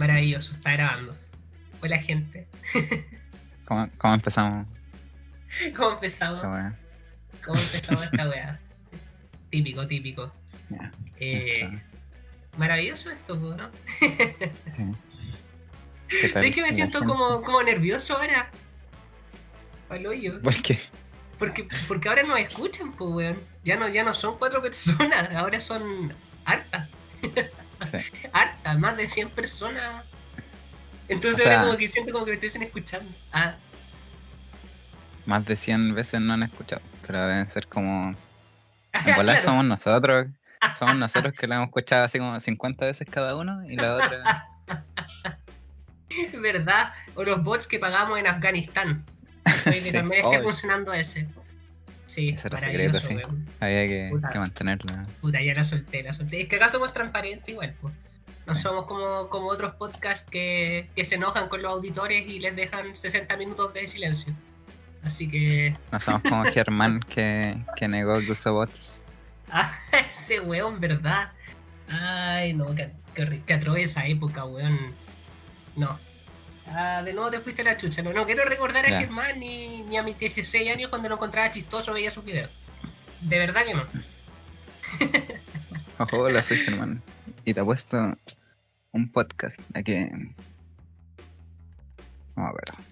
Maravilloso, está grabando. Hola gente. ¿Cómo, cómo empezamos? ¿Cómo empezamos? ¿Cómo empezamos esta weá? Típico, típico. Eh, maravilloso esto, ¿no? Sí. ¿Sabes que me siento gente? como, como nervioso ahora? Al hoyo. ¿Por qué? Porque, porque ahora nos escuchan, pues, weón. Ya no, ya no son cuatro personas, ahora son hartas. Sí. más de 100 personas. Entonces O sea- ahora como que siento como que me estuviesen escuchando. Ah, Más de 100 veces no han escuchado, pero deben ser como... En claro. somos nosotros, somos nosotros que la hemos escuchado así como 50 veces cada uno y la otra... ¿Verdad? O los bots que pagamos en Afganistán. Sí, también obvio. funcionando ese. Sí, Ese era secreto, sí. weón. Había que, mantenerla. Puta, ya la solté, la solté. Es que acá somos transparentes igual, pues. No Sí. somos como, como otros podcasts que, que se enojan con los auditores y les dejan 60 minutos de silencio. Así que. No somos como Germán que, que negó que usó bots. Ah, ese weón, ¿verdad? Ay, no, que, que, que atroz esa época, weón. No. Ah, de nuevo te fuiste a la chucha. No, no quiero recordar a Ya. Germán ni, ni a mis 16 años cuando lo encontraba chistoso veía sus videos. De verdad que no. Hola, soy Germán. Y te he puesto un podcast a que... Vamos a ver.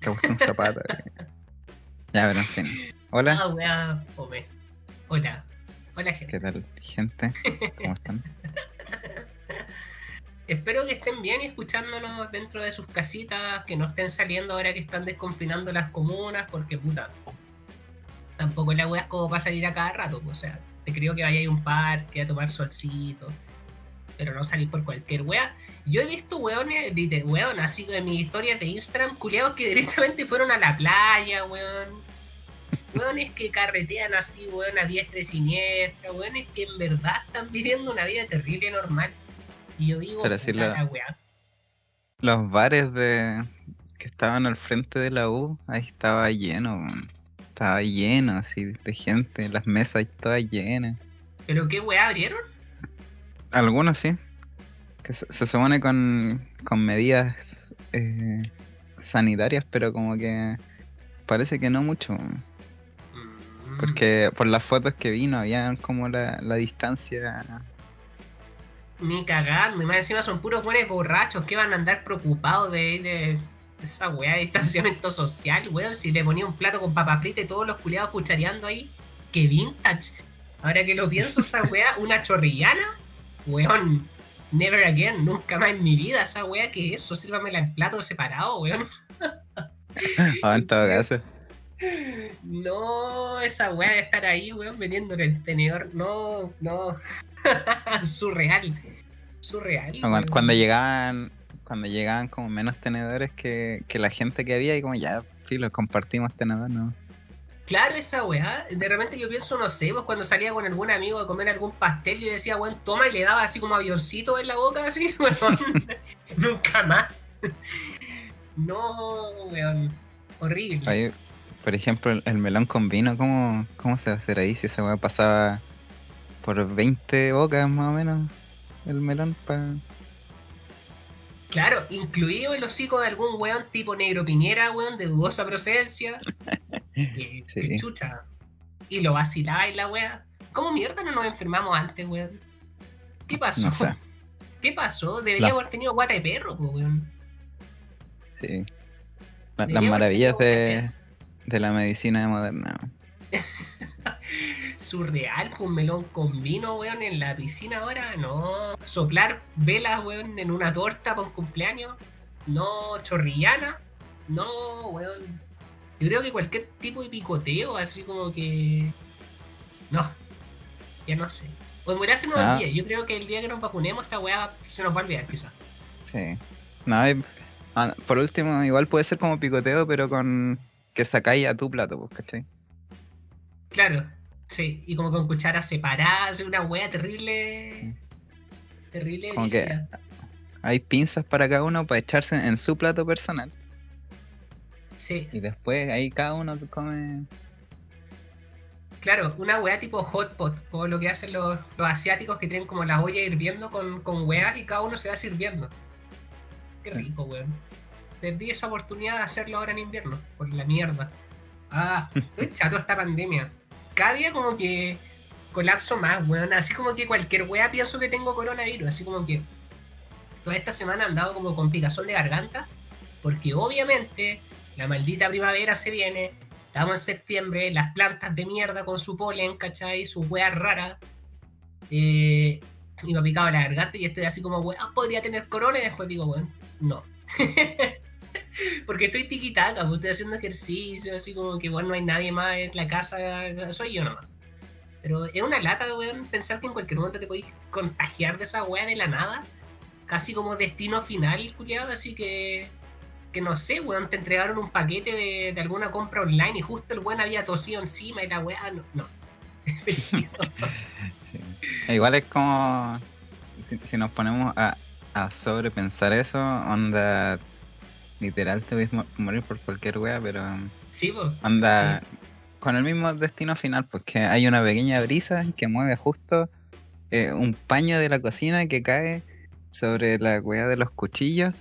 Te he puesto un zapato. ya, pero en fin. Hola, Ah, weá, fome. Hola. Hola, gente. ¿qué tal, gente? ¿Cómo están? Espero que estén bien y escuchándonos dentro de sus casitas, que no estén saliendo ahora que están desconfinando las comunas, porque puta. Tampoco la weá es como para salir a cada rato, pues, o sea, te creo que vaya a un parque a tomar solcito, pero no salir por cualquier weá. Yo he visto weones, weón, así de mis historias de Instagram, culiados que directamente fueron a la playa, weón. Weones que carretean así, weón, a diestra y siniestra, weones que en verdad están viviendo una vida terrible y normal. Y yo digo, lo- la weá. Los bares de que estaban al frente de la U, ahí estaba lleno. Estaba lleno así de gente, las mesas todas llenas. ¿Pero qué weá abrieron? Algunos sí. Que se, se supone con, con medidas eh, sanitarias, pero como que parece que no mucho. Mm, Porque por las fotos que vi no había como la, la distancia. Ni cagando, y más encima son puros buenos borrachos que van a andar preocupados de, de esa weá de distanciamiento social, weón. Si le ponía un plato con papa frita y todos los culiados cuchareando ahí, que vintage. Ahora que lo pienso, esa weá, una chorrillana, weón. Never again, nunca más en mi vida esa weá que eso, sírvamela en plato separado, weón. Ah, en todo caso. No, esa weá de estar ahí, weón, vendiendo en el tenedor. No, no. Surreal. Surreal. Cuando llegaban, cuando llegaban como menos tenedores que, que la gente que había, y como ya, filo, compartimos tenedor, ¿no? Claro, esa weá. De repente yo pienso, no sé, pues cuando salía con algún amigo a comer algún pastel, yo decía, weón, toma y le daba así como avioncito en la boca, así, weón. Nunca más. no, weón. Horrible. Ahí, por ejemplo, el, el melón con vino, ¿cómo, ¿cómo se va a hacer ahí? Si esa weá pasaba por 20 bocas más o menos, el melón para... Claro, incluido el hocico de algún weón tipo negro piñera, weón, de dudosa procedencia. Que, Sí. que chucha. Y lo vacilaba y la weá. ¿Cómo mierda no nos enfermamos antes, weón? ¿Qué pasó? No sé, ¿Qué pasó? Debería La- haber tenido guata de perro, weón. sí. La- las maravillas de, de la medicina moderna. Surreal, con un melón con vino, weón, en la piscina ahora. No. Soplar velas, weón, en una torta para un cumpleaños. No. Chorrillana. No, weón. Yo creo que cualquier tipo de picoteo, así como que. No. Ya no sé. O en verdad se nos Ah. olvida. Yo creo que el día que nos vacunemos, esta weá se nos va a olvidar, quizás. Sí. No, ah, por último, igual puede ser como picoteo, pero con que sacáis a tu plato, pues, ¿cachai? Claro, sí, y como con cucharas separadas, una wea terrible. Terrible. Como que-. Hay pinzas para cada uno para echarse en su plato personal. Sí, Y después ahí cada uno come. claro, una wea tipo hot pot, como lo que hacen los, los asiáticos que tienen como la olla hirviendo con, con y cada uno se va sirviendo. qué rico, weón. Perdí esa oportunidad de hacerlo ahora en invierno, por la mierda. Ah, estoy chato esta pandemia. Cada día como que colapso más, weón. Así como que cualquier wea pienso que tengo coronavirus. Así como que toda esta semana han dado como con picazón de garganta. Porque obviamente la maldita primavera se viene. Estamos en septiembre, las plantas de mierda con su polen, ¿cachai? Sus weas raras. Eh, y me ha picado la garganta y estoy así como, weón, podría tener corona y después digo, weón, no. Porque estoy tiquitaca, estoy haciendo ejercicio, así como que, bueno, no hay nadie más en la casa, soy yo nomás. Pero es una lata, weón, pensar que en cualquier momento te podéis contagiar de esa weá de la nada. Casi como destino final, culiado, así que. Que no sé, weón, te entregaron un paquete de, de alguna compra online y justo el weón había tosido encima y la weá, no. no. Sí. Igual es como. Si, si nos ponemos a, a sobrepensar eso, onda. Literal, te puedes mo- morir por cualquier wea, pero. Sí, pues. Anda con el mismo destino final, porque hay una pequeña brisa que mueve justo eh, un paño de la cocina que cae sobre la weá de los cuchillos,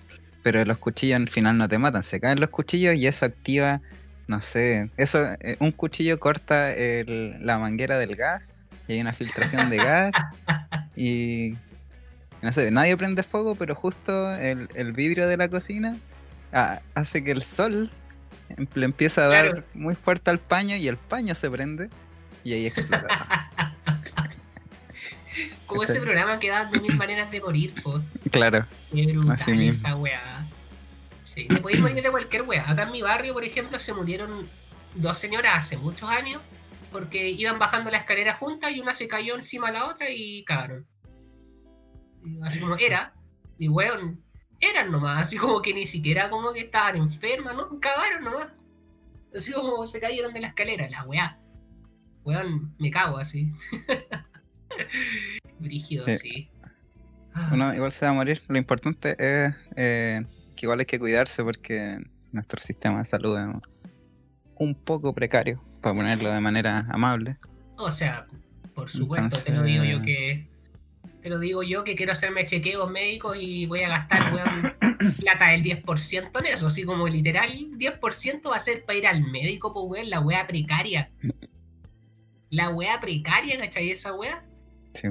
pero los cuchillos al final no te matan, se caen los cuchillos y eso activa, no sé, eso, eh, un cuchillo corta el- la manguera del gas y hay una filtración de gas y no sé, nadie prende fuego, pero justo el, el vidrio de la cocina ah, hace que el sol le empieza a dar Claro. muy fuerte al paño y el paño se prende y ahí explota. Como ese programa que da de mil maneras de morir, pues. claro, Qué brutal Así mismo. esa weá. Sí, te podéis morir de cualquier weá. Acá en mi barrio, por ejemplo, se murieron dos señoras hace muchos años porque iban bajando la escalera juntas y una se cayó encima de la otra y cagaron. Así como era, y weón, eran nomás, así como que ni siquiera como que estaban enfermas, ¿no? Cagaron nomás. Así como se cayeron de la escalera, la weá. Weón, me cago así. Brígido, Sí. así. Ah. uno igual se va a morir. Lo importante es eh, que igual hay que cuidarse porque nuestro sistema de salud es un poco precario, para ponerlo de manera amable. O sea, por supuesto, te lo digo yo Entonces- que. Te lo digo yo que quiero hacerme chequeos médicos y voy a gastar, weón, plata del 10% en eso. Así como literal, 10% va a ser para ir al médico, pues, weón, la wea precaria. La wea precaria, ¿cachai? Esa wea. Sí.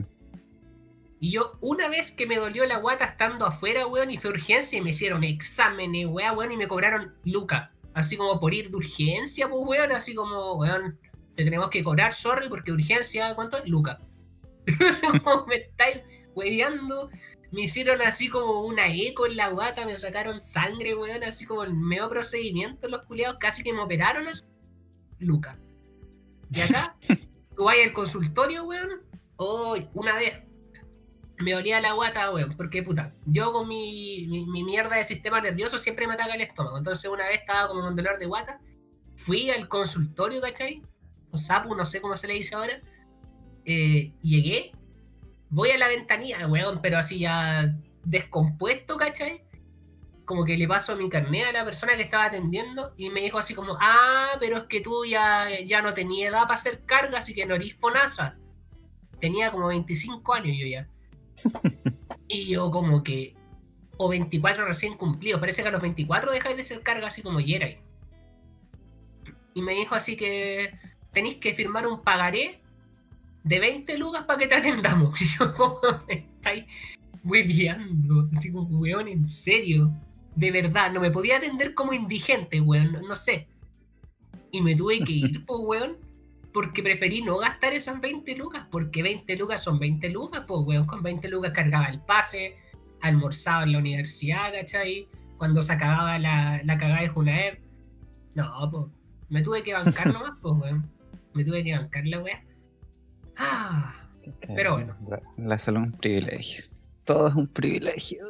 Y yo, una vez que me dolió la guata estando afuera, weón, y fue urgencia y me hicieron exámenes, weón, weón, y me cobraron lucas. Así como por ir de urgencia, pues, weón, así como, weón, te tenemos que cobrar, sorry, porque urgencia, ¿cuánto? Lucas. Me estáis hueveando. Me hicieron así como una eco en la guata, me sacaron sangre, weón, así como el medio procedimiento, los culiados casi que me operaron así. Lucas. Y acá, tú vas al consultorio, weón. Hoy, una vez, me olía la guata, weón, porque puta, yo con mi, mi, mi mierda de sistema nervioso siempre me ataca el estómago. Entonces una vez estaba como con dolor de guata, fui al consultorio, ¿cachai? O sapu, no sé cómo se le dice ahora. Eh, llegué, voy a la ventanilla, weón, pero así ya descompuesto, ¿cachai? Como que le paso mi carnet a la persona que estaba atendiendo y me dijo así como, ah, pero es que tú ya, ya no tenías edad para hacer carga, así que no eres FONASA. Tenía como 25 años yo ya. Y yo como que, o 24 recién cumplidos, parece que a los 24 dejáis de ser carga así como Yeray. Y me dijo así que tenéis que firmar un pagaré de 20 lucas para que te atendamos. Y yo como me estáis hueveando, así como, weón, en serio. De verdad, no me podía atender como indigente, weón, no, no sé. Y me tuve que ir, pues, weón, porque preferí no gastar esas 20 lucas, porque 20 lucas son 20 lucas, pues, weón, con 20 lucas cargaba el pase, almorzaba en la universidad, ¿cachai? Cuando se acababa la, la cagada de Junaev. No, pues, me tuve que bancar nomás, pues, weón. Me tuve que bancar la weá. Ah, Pero bueno. La, la salud es un privilegio. Todo es un privilegio.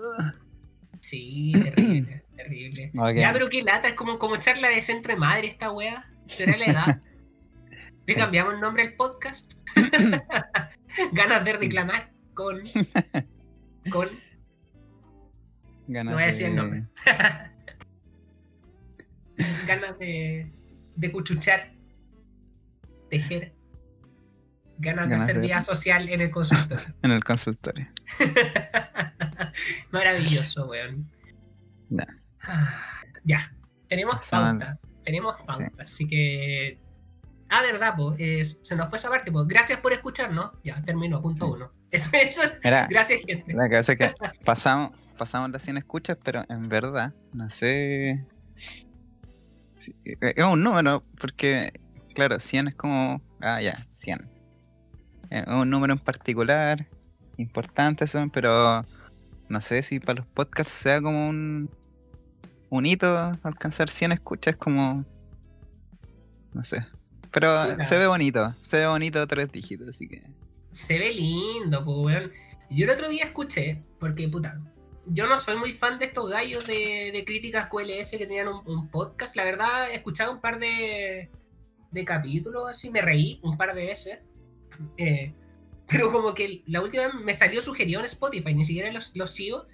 sí, terrible, terrible. Ya, pero qué lata, es como, como charla de centro de madre esta weá. ¿Será la edad? ¿Le Sí. cambiamos el nombre al podcast? Ganas de reclamar con. con. Ganas No voy a decir el nombre. Ganas de. de cuchuchar. Tejer. Ganas, de Ganas hacer de- vida social en el consultorio. En el consultorio. Maravilloso, weón. Ya. Ah, ya, tenemos Pasamos pauta. Tenemos Sí. pauta, así que. Ah, verdad, pues. se nos fue esa parte, pues. Gracias por escucharnos. Ya, terminó, punto Sí. uno. Eso, eso. Gracias, gente. la cosa es que pasamos, pasamos las 100 escuchas, pero en verdad, no sé. si- Es un número, porque, claro, 100 es como. Ah, ya, 100. Es un número en particular, importante son, pero no sé si para los podcasts sea como un, un hito alcanzar 100 escuchas, como. No sé. Pero se ve bonito, se ve bonito tres dígitos, así que. Se ve lindo, pues, weón. Yo el otro día escuché, porque, puta, yo no soy muy fan de estos gallos de, de críticas QLS que tenían un, un podcast. La verdad, he escuchado un par de, de capítulos, así, me reí un par de veces. Eh, pero como que la última vez me salió sugerido en Spotify, ni siquiera los, los sigo.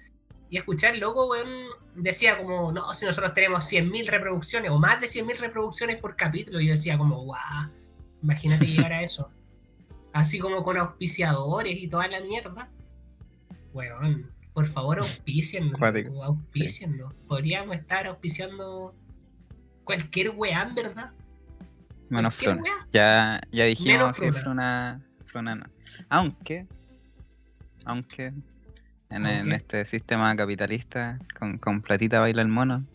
Y escuchar el logo, weón, decía como, no, si nosotros tenemos 100.000 reproducciones o más de 100.000 reproducciones por capítulo. Y yo decía como, guau, imagínate llegar a eso. Así como con auspiciadores y toda la mierda. Weón, por favor auspiciennos. Auspiciennos. Podríamos estar auspiciando cualquier weá, en verdad. Menos Cualquier Fruna. Ya, ya dijimos Menos que Fruna. Fruna, no. Aunque, aunque en, este sistema capitalista, con, con platita baila el mono.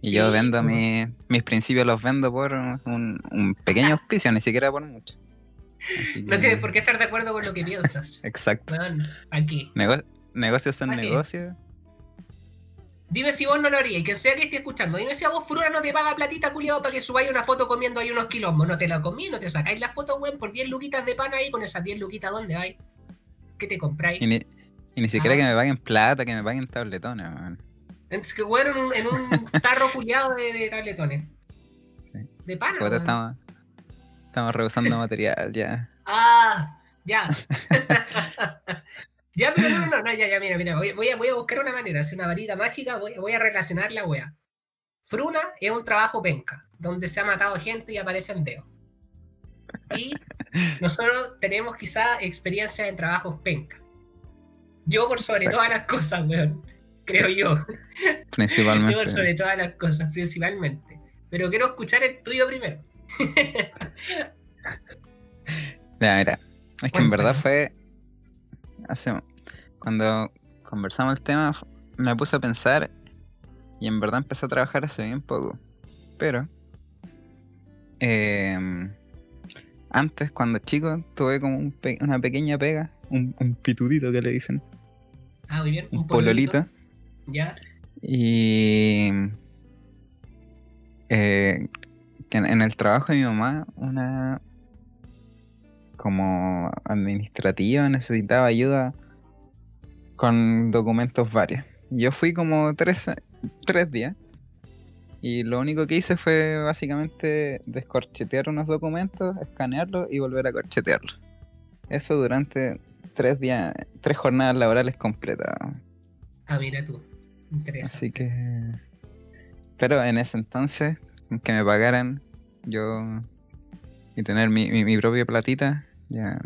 Y Sí, yo vendo como- mi- mis principios, los vendo por un, un pequeño auspicio, ni siquiera por mucho. Así No que- por qué estar de acuerdo con lo que piensas. Exacto. Weón, aquí. Nego- negocios son negocios. Dime si vos no lo harías, y que sea que esté escuchando. Dime si a vos Fruna no te paga platita, culiado, para que subáis una foto comiendo ahí unos quilombos. No te la comí, no te sacáis la foto, weón, por 10 luquitas de pan ahí, con esas 10 luquitas, ¿dónde vais? ¿Qué te compráis? Y ni, y ni siquiera Ah. que me paguen plata, que me paguen tabletones. man. Entonces, que weón, en un, en un tarro culiado de, de tabletones. Sí. De pana, weón. estamos, estamos rehusando material ya. Ah, ya. ya, pero no, no, no, ya, ya, mira, mira, voy, voy a, voy a buscar una manera, hacer una varita mágica, voy, voy a relacionar la wea. Fruna es un trabajo penca, donde se ha matado gente y aparecen dedos. Y nosotros tenemos quizá experiencia en trabajos penca. Yo por sobre Exacto. todas las cosas, weón. Creo yo. Yo Principalmente. por sobre todas las cosas, principalmente. Pero quiero escuchar el tuyo primero. Ya, mira, es que en verdad fue. Hace. Cuando conversamos el tema, me puse a pensar y en verdad empecé a trabajar hace bien poco. Pero. em, antes, cuando chico, tuve como un pe- una pequeña pega, un, un pitudito que le dicen, Ah, muy bien. un pololito. Ya. Y. eh, en, en el trabajo de mi mamá, una. Como administrativa, necesitaba ayuda con documentos varios. Yo fui como tres, tres días. Y lo único que hice fue básicamente descorchetear unos documentos, escanearlos y volver a corchetearlos. Eso durante tres días, tres jornadas laborales completas. Ah, mira tú. Interesante. Así que. Pero en ese entonces, que me pagaran yo y tener mi, mi, mi propia platita, ya.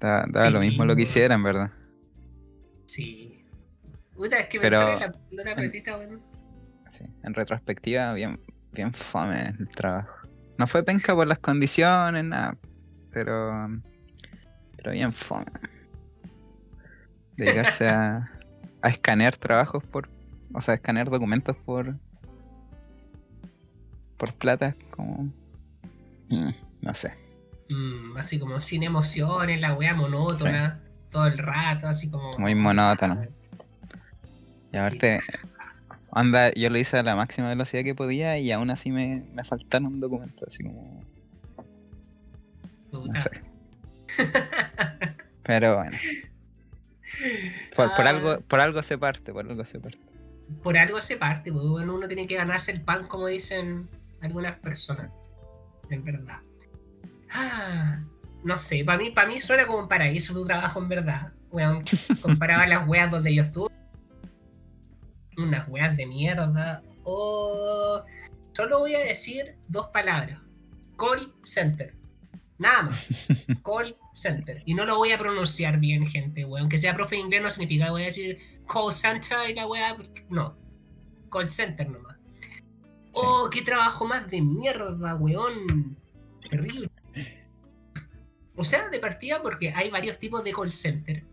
Da, da Sí, lo mismo lo que bueno. hiciera, en verdad. Sí. Puta, es que Pero- pensar en la, la platita, weón. Sí. En retrospectiva, bien, bien fome el trabajo. No fue penca por las condiciones, nada. Pero. Pero bien fome. Dedicarse a, a escanear trabajos por. O sea, escanear documentos por. Por plata, como. Mm, no sé. Mm, así como sin emociones, la weá monótona, todo el rato, así como. Muy monótono. Y aparte, anda, yo lo hice a la máxima velocidad que podía y aún así me, me faltaron documentos, así como. No sé. Pero bueno. Por, por Ah. algo, por algo se parte, por algo se parte. Por algo se parte, bueno, uno tiene que ganarse el pan, como dicen algunas personas. En verdad. Ah, no sé, para mí, para mí suena como un paraíso tu trabajo, en verdad. Weón, comparado a las weas donde yo estuve. Unas weas de mierda. O. Solo voy a decir dos palabras. Call center. Nada más. Call center. Y no lo voy a pronunciar bien, gente, weón. Aunque sea profe de inglés no significa que voy a decir call center y la weá. No. Call center nomás. Oh, qué trabajo más de mierda, weón. Terrible. O sea, de partida porque hay varios tipos de call center.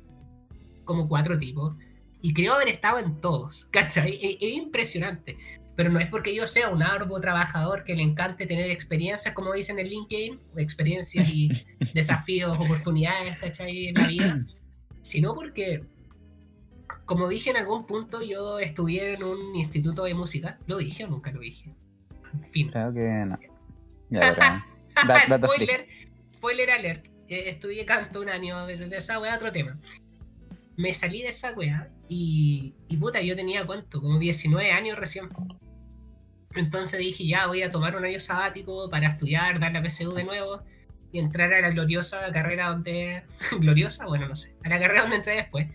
Como cuatro tipos. Y creo haber estado en todos. ¿Cachai? Es, es impresionante. Pero no es porque yo sea un arduo trabajador que le encante tener experiencias, como dicen en LinkedIn, experiencias y desafíos, oportunidades, ¿cachai? En la vida. Sino porque, como dije en algún punto, yo estudié en un instituto de música. ¿Lo dije o nunca lo dije? En fin. Creo que no. Ya, dato freak. spoiler, spoiler alert. Eh, Estudié canto un año, de, de esa weá otro tema. Me salí de esa weá y, y puta, yo tenía cuánto, como 19 años recién. Entonces dije, ya voy a tomar un año sabático para estudiar, dar la PSU de nuevo y entrar a la gloriosa carrera donde. gloriosa, bueno, no sé, a la carrera donde entré después.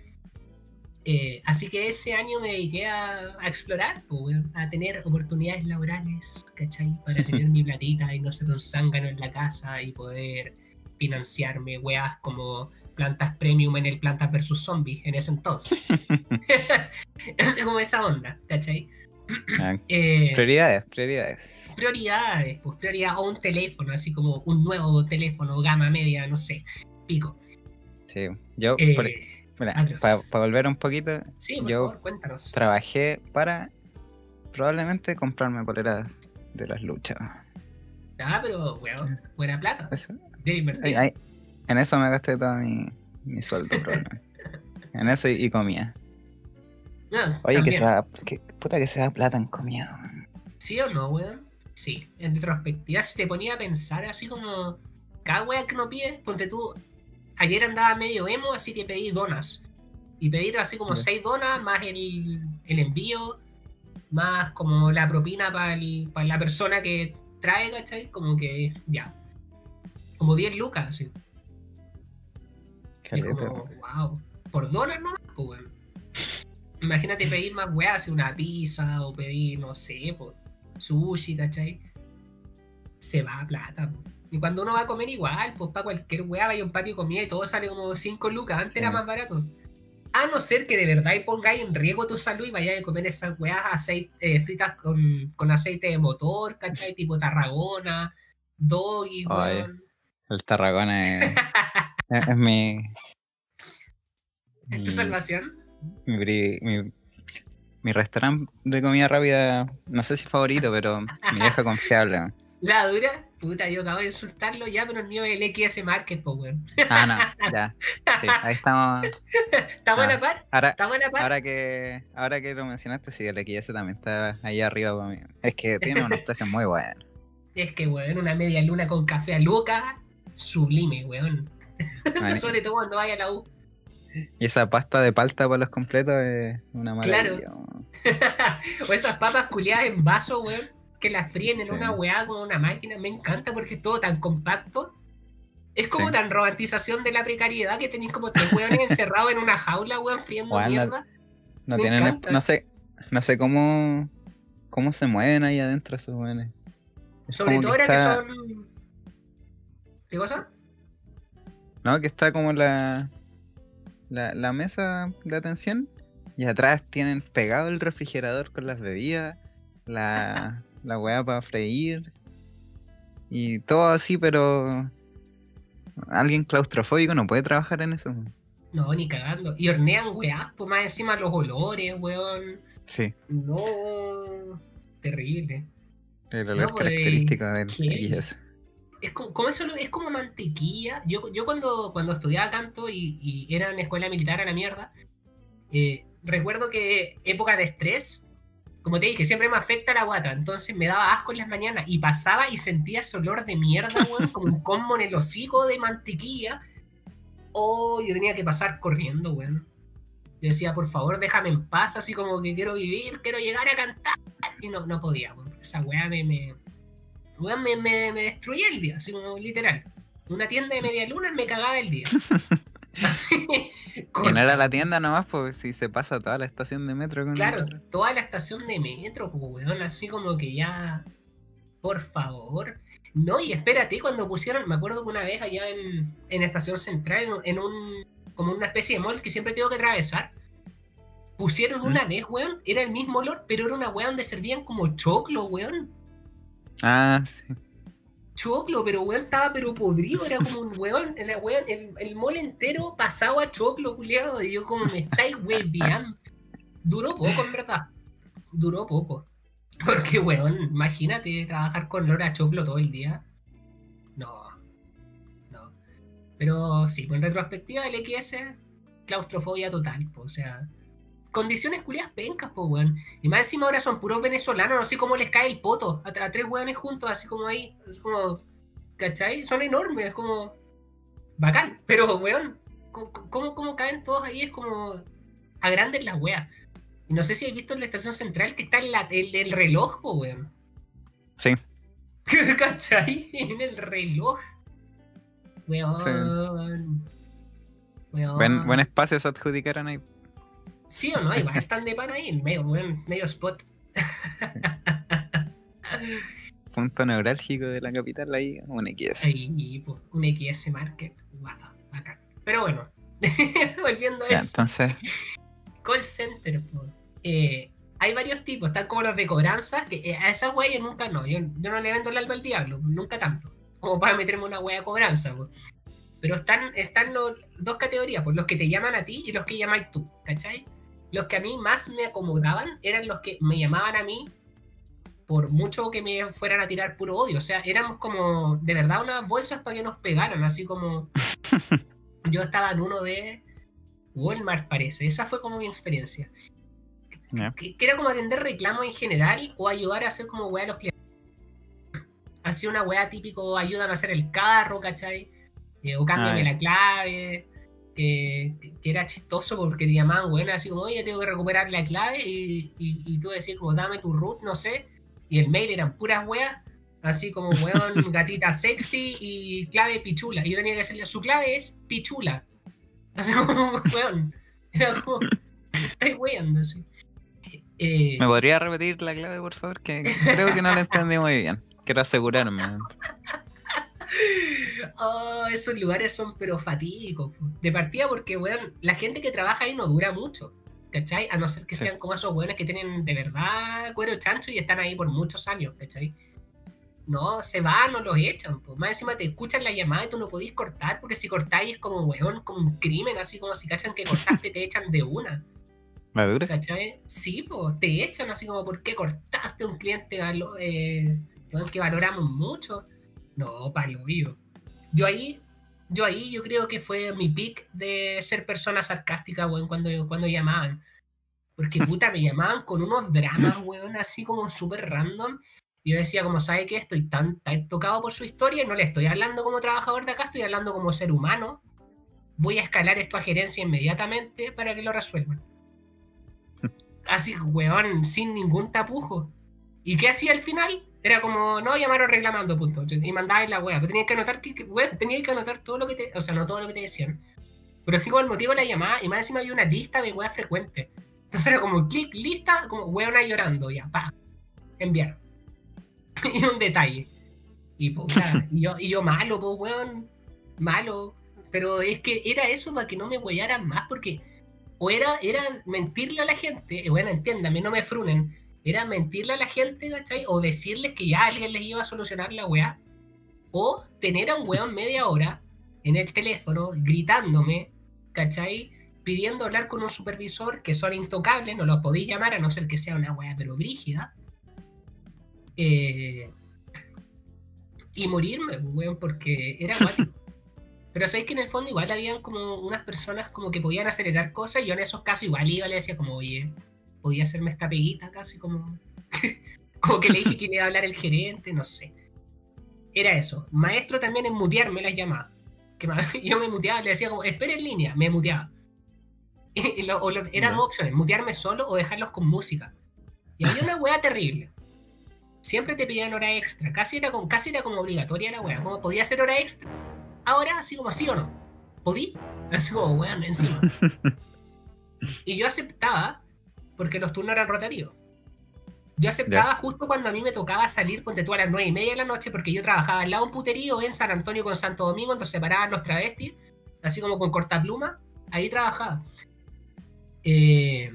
Eh, así que ese año me dediqué a, a explorar, pues, a tener oportunidades laborales, ¿cachai? Para tener mi platita y no ser un zángano en la casa y poder financiarme weas como plantas premium en el Plantas vs Zombies en ese entonces. es como esa onda, ¿cachai? Ah, Eh, Prioridades, prioridades. prioridades, pues prioridad o un teléfono, así como un nuevo teléfono, gama media, no sé, pico. Sí. Yo, Eh, por- para volver un poquito, sí, por yo favor, cuéntanos. trabajé para probablemente comprarme poleras de las luchas. Ah, pero, weón, buena plata. Eso, Bien invertido. ay, ay, en eso me gasté todo mi, mi sueldo, probablemente. En eso y, y comida. Ah, Oye, que se que, puta que se plata en comida. ¿Sí o no, weón? Sí, en retrospectiva se te ponía a pensar así como cada weá que uno pide, ponte tú, ayer andaba medio emo, así que pedí donas. Y pedir así como Ya. 6 donas, más el, el envío, más como la propina para la persona que trae, ¿cachai? Como que ya. Como 10 lucas, así. Es como, wow. Por dólar nomás, pues, weón. Imagínate pedir más weá, así una pizza o pedir, no sé, pues, sushi, ¿cachai? Se va a plata, po. Y cuando uno va a comer igual, pues para cualquier weá vaya a un patio de comida y todo sale como 5 lucas. Antes Sí. era más barato. A no ser que de verdad y pongáis en riesgo tu salud y vayáis a comer esas weas aceite, eh, fritas con, con aceite de motor, ¿cachai? Tipo Tarragona, Doggy, weón. El Tarragona es, es- es mi, ¿Es tu mi- salvación? mi, mi, mi restaurante de comida rápida, no sé si favorito, pero mi vieja confiable. La dura, puta, yo acabo de insultarlo ya, pero el mío es el XS Market, po, weón. Ah, no, ya. Sí, ahí estamos. ¿Estamos a Ah. la par? Ahora, ¿Estamos a la par? ahora que ahora que lo mencionaste, sí, el XS también está ahí arriba para mí. Es que tiene unos precios muy buenos. Es que, weón, una media luna con café a Luca, sublime, weón. Sobre todo cuando vaya a la U. Y esa pasta de palta para los completos es una Claro. maravilla. weón. o esas papas culiadas en vaso, weón, que las fríen en Sí. una weá con una máquina. Me encanta porque es todo tan compacto. Es como Sí. tan romantización de la precariedad que tenéis como tres weones encerrados en una jaula, weón, friendo la- mierda. No tienen, no sé, no sé cómo cómo se mueven ahí adentro esos weones. Es Sobre todo ahora que son. ¿Qué cosa? No, que está como la, la, la mesa de atención y atrás tienen pegado el refrigerador con las bebidas, la, la weá para freír y todo así, pero alguien claustrofóbico no puede trabajar en eso. No, ni cagando. Y hornean weá, pues más encima los olores, weón. Sí, No. Terrible. el olor No, pues, característico del. Es como, como eso, es como mantequilla. Yo, yo cuando, cuando estudiaba canto y, y era en escuela militar a la mierda, eh, recuerdo que época de estrés, como te dije, siempre me afecta la guata. Entonces me daba asco en las mañanas y pasaba y sentía ese olor de mierda, weón, como un combo en el hocico de mantequilla. Oh, yo tenía que pasar corriendo, weón. Yo decía, por favor, déjame en paz, así como que quiero vivir, quiero llegar a cantar. Y no, no podía, weón. Esa weá me, me, weón, me, me, me destruía el día, así como literal. Una tienda de media luna me cagaba el día. Así, era la tienda nomás, pues si se pasa toda la estación de metro con Claro, toda la estación de metro, pues, weón, así como que ya. Por favor. No, y espérate, cuando pusieron, me acuerdo que una vez allá en, en Estación Central, en, un, como una especie de mall que siempre tengo que atravesar, pusieron una vez, weón, era el mismo olor, pero era una weá donde servían como choclo, weón. Ah, sí. Choclo, pero weón estaba pero podrido, era como un weón, weón, el, el mall entero pasaba a choclo, culiado, y yo como me estáis weón. Duró poco, en verdad. Duró poco. Porque, weón, imagínate trabajar con olor a choclo todo el día. No. No. Pero sí, pues en retrospectiva el XS, claustrofobia total, pues, o sea. Condiciones culias pencas, pues, weón. Y más encima ahora son puros venezolanos, no sé cómo les cae el poto a, a tres weones juntos, así como ahí. Es como. ¿Cachai? Son enormes, es como. Bacán. Pero, weón, ¿cómo, cómo, caen todos ahí? Es como. A grandes las weas. Y no sé si habéis visto en la estación central que está en la- el, el reloj, po, weón. Sí. ¿Cachai? En el reloj. Weón. Weón. Buen, buen espacio se adjudicaron ahí. Sí o no, igual están de pan ahí, en medio, weón, medio spot. Punto neurálgico de la capital ahí, un XS. Ahí, pues, un XS Market. Wow, bacán. Pero bueno, volviendo a Ya, eso. entonces, Call center, po. Eh, hay varios tipos, están como los de cobranza, que eh, a esas weas yo nunca no, yo, yo no le vendo el alma al diablo, nunca tanto, como para meterme una wea de cobranza. Pero están, están los, dos categorías, pues los que te llaman a ti y los que llamáis tú, ¿cachai? Los que a mí más me acomodaban eran los que me llamaban a mí por mucho que me fueran a tirar puro odio, o sea, éramos como de verdad unas bolsas para que nos pegaran, así como yo estaba en uno de Walmart parece, esa fue como mi experiencia que, que era como atender reclamos en general o ayudar a hacer como weá a los clientes. Hacía una weá típico, ayúdame a hacer el carro, ¿cachai? Eh, o cámbiame la clave. Que, que era chistoso porque llamaban, weón, así como, oye, tengo que recuperar la clave. Y, y, y tú decías, como, dame tu root, no sé. Y el mail eran puras weas, así como, weón, gatita sexy y clave pichula. Y yo tenía que decirle, su clave es pichula. Así como, weón. Era como, estáis weando, así. Eh, ¿Me podría repetir la clave, por favor? Que creo que no la entendí muy bien. Quiero asegurarme. Oh, esos lugares son pero fatídicos. De partida porque, weón, la gente que trabaja ahí no dura mucho. ¿Cachai? A no ser que Sí. sean como esos weones que tienen de verdad cuero chancho y están ahí por muchos años, ¿cachai? No, se van o los echan. po. Más encima te escuchan la llamada y tú no podís cortar porque si cortáis es como, weón, como un crimen, así como si cachan que cortaste te echan de una. ¿La dura? ¿Cachai? Sí, pues te echan así como, ¿por qué cortaste a un cliente eh, que valoramos mucho? No, palo, vivo. Yo ahí, yo ahí, yo creo que fue mi pick de ser persona sarcástica, weón, cuando, cuando llamaban. Porque puta, me llamaban con unos dramas, weón, así como súper random. Y yo decía, como, ¿sabe qué? Estoy tan, tan tocado por su historia no le estoy hablando como trabajador de acá, estoy hablando como ser humano. Voy a escalar esto a gerencia inmediatamente para que lo resuelvan. Así, weón, sin ningún tapujo. ¿Y qué hacía al final? Era como, no, llamaron reclamando, punto. Y mandaba la wea. Pero tenías que anotar, weón, tenías que anotar todo lo que te. O sea, no todo lo que te decían. Pero sí con el motivo de la llamada. Y más encima había una lista de weas frecuentes. Entonces era como clic, lista, como weona llorando, ya, pa. Enviar. y un detalle. Y, puta, y, yo, y yo malo, pues, weón. Malo. Pero es que era eso para que no me huellaran más, porque o era, era mentirle a la gente, y bueno, entiéndame, no me frunen, era mentirle a la gente, ¿cachai? O decirles que ya alguien les iba a solucionar la weá, o tener a un weón media hora en el teléfono gritándome, ¿cachai? Pidiendo hablar con un supervisor que son intocables, no los podéis llamar a no ser que sea una weá, pero brígida. Eh, y morirme, weón, porque era guático. Pero sabéis que en el fondo igual habían como unas personas como que podían acelerar cosas y yo en esos casos igual iba le decía como, oye, podía hacerme esta peguita casi como... como que le dije que le iba a hablar el gerente, no sé. Era eso. Maestro también en mutearme las llamadas. Que yo me muteaba, le decía como, espera en línea, me muteaba. Y lo- o lo- era dos opciones, mutearme solo o dejarlos con música. Y había una weá terrible. Siempre te pedían hora extra, casi era, como, casi era como obligatoria la weá, como podía hacer hora extra. Ahora, así como sí o no. ¿Podí? Así como, weón, encima. y yo aceptaba porque los turnos eran rotativos. Yo aceptaba justo cuando a mí me tocaba salir, ponte tú a las nueve y media de la noche, porque yo trabajaba al lado de un puterío en San Antonio con Santo Domingo, entonces separaban los travestis, así como con cortapluma, ahí trabajaba. Eh,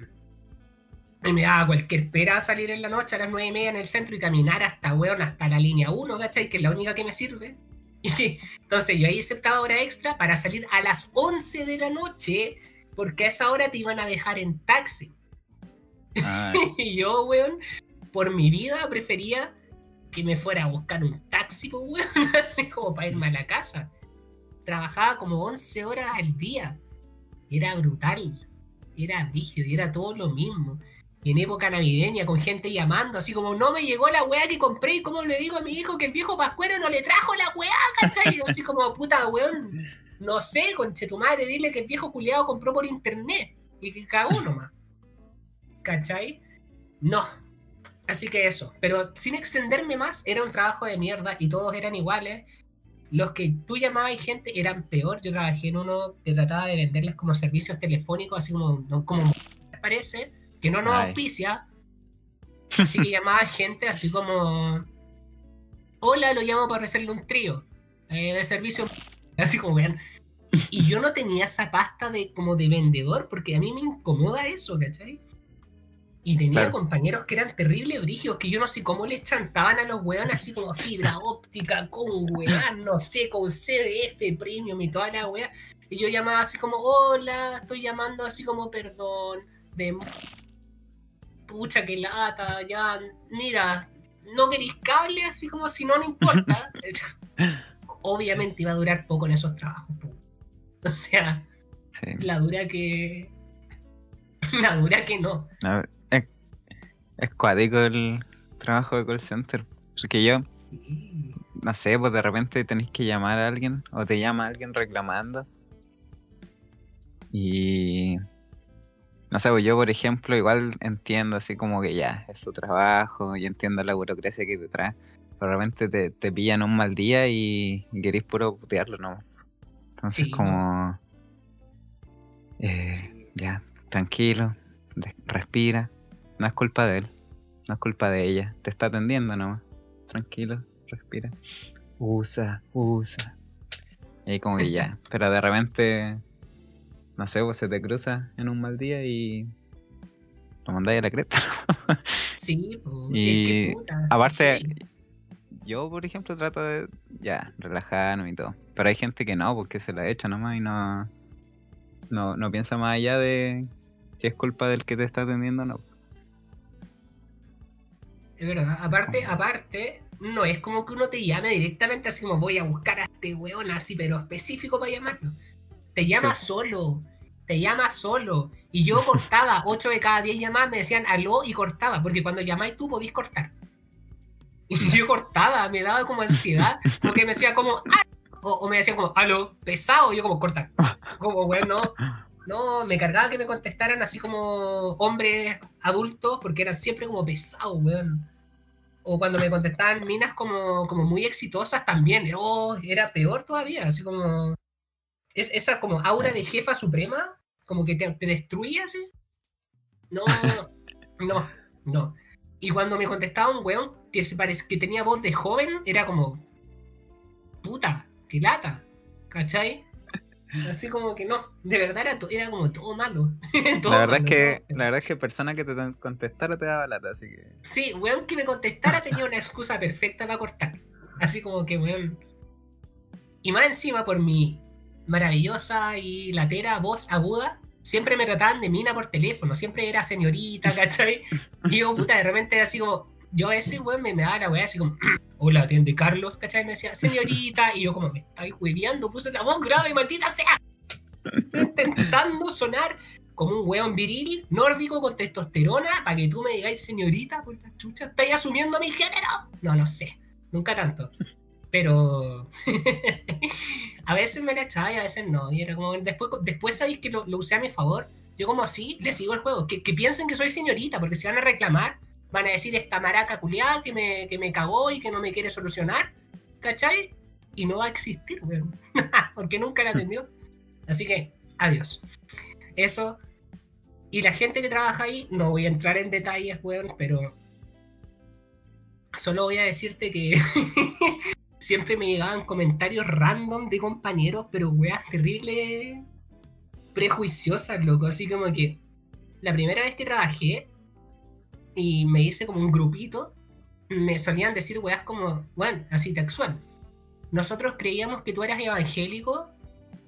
y me daba cualquier pera salir en la noche a las nueve y media en el centro y caminar hasta, weón, hasta la línea 1, ¿cachai? Que es la única que me sirve. Y, entonces yo ahí aceptaba hora extra para salir a las 11 de la noche, porque a esa hora te iban a dejar en taxi. y yo, weón, por mi vida prefería que me fuera a buscar un taxi, pues, weón, así como para irme a la casa. Trabajaba como 11 horas al día. Era brutal. Era y era todo lo mismo. Y en época navideña, con gente llamando, así como, no me llegó la weá que compré, y cómo le digo a mi hijo que el viejo pascuero no le trajo la weá, ¿cachai? así como, puta weón, no sé, conche tu madre, dile que el viejo culiado compró por internet. Y que cagó nomás. ¿Cachai? No, Así que eso, pero sin extenderme más, era un trabajo de mierda y todos eran iguales. Los que tú llamabas gente eran peor. Yo trabajé en uno que trataba de venderles como servicios telefónicos, así como, como parece, que no nos auspicia. Así que llamaba gente así como, hola, lo llamo para hacerle un trío eh, de servicio, así como vean. Y yo no tenía esa pasta de como de vendedor, porque a mí me incomoda eso, ¿cachai? Y tenía compañeros que eran terribles brigios, que yo no sé cómo les chantaban a los weones así como fibra óptica, con weón, no sé, con CDF premium y toda la weá. Y yo llamaba así como, hola, estoy llamando así como perdón, de pucha que lata, ya, mira, no queréis cable, así como si no, no importa. Obviamente iba a durar poco en esos trabajos. O sea, la dura que. La dura que no. Es cuático el trabajo de call center. Porque yo, no sé, pues de repente tenés que llamar a alguien o te llama alguien reclamando. Y no sé, pues yo por ejemplo igual entiendo así como que ya, es su trabajo, y entiendo la burocracia que te trae. Pero de repente te, te pillan un mal día y, querés puro putearlo, ¿no? Entonces como... Eh, ya, tranquilo, respira no es culpa de él. No es culpa de ella. Te está atendiendo nomás. Tranquilo, respira. Usa, usa. Y como que ya. Pero de repente, no sé, vos se te cruza en un mal día y lo mandáis a la cresta. sí, y aparte, yo por ejemplo trato de ya, relajarme y todo. Pero hay gente que no, porque se la echa nomás y no, no, no piensa más allá de si es culpa del que te está atendiendo o no. Es verdad. Aparte, aparte, no es como que uno te llame directamente así como voy a buscar a este weón así, pero específico para llamarlo. Te llama solo. Te llama solo. Y yo cortaba, 8 de cada 10 llamadas me decían aló y cortaba, porque cuando llamáis tú podís cortar. Y yo cortaba, me daba como ansiedad, porque me decía como, ah", o, me decían como, aló, pesado, y yo como, corta. Como, bueno, no, me cargaba que me contestaran así como hombres adultos, porque eran siempre como pesados, weón o cuando me contestaban minas como, como muy exitosas también, oh, era peor todavía, así como es, esa como aura de jefa suprema, como que te, te destruye así. No, no, no. Y cuando me contestaba un weón que, se parece, que tenía voz de joven, era como, puta, qué lata, ¿cachai? Así como que no, de verdad era, era como todo malo. la verdad es que, la verdad es que persona que te contestara te daba lata, así que. Sí, weón que me contestara tenía una excusa perfecta para cortar. Así como que weón. Y más encima por mi maravillosa y latera voz aguda, siempre me trataban de mina por teléfono, siempre era señorita, ¿cachai? Y yo, puta, de repente así como, yo a ese weón me, me daba la weá así como, hola, atiende Carlos, ¿cachai? Me decía, señorita, y yo como, me estáis hueviando, puse la voz grave, maldita sea. Intentando sonar como un weón viril, nórdico con testosterona, para que tú me digáis, señorita, por la chucha, ¿estáis asumiendo mi género? No, no sé, nunca tanto. Pero a veces me la echaba y a veces no. Y era como, después, después sabéis que lo, usé a mi favor. Yo como así, le sigo el juego. Que, que piensen que soy señorita, porque si van a reclamar, van a decir esta maraca culiada que me, que me cagó y que no me quiere solucionar, ¿cachai? Y no va a existir, weón, porque nunca la atendió. Así que, adiós. Eso. Y la gente que trabaja ahí, no voy a entrar en detalles, weón, pero solo voy a decirte que siempre me llegaban comentarios random de compañeros, pero weas terribles prejuiciosas, loco. Así como que la primera vez que trabajé y me hice como un grupito, me solían decir weas como, bueno, así textual. Nosotros creíamos que tú eras evangélico,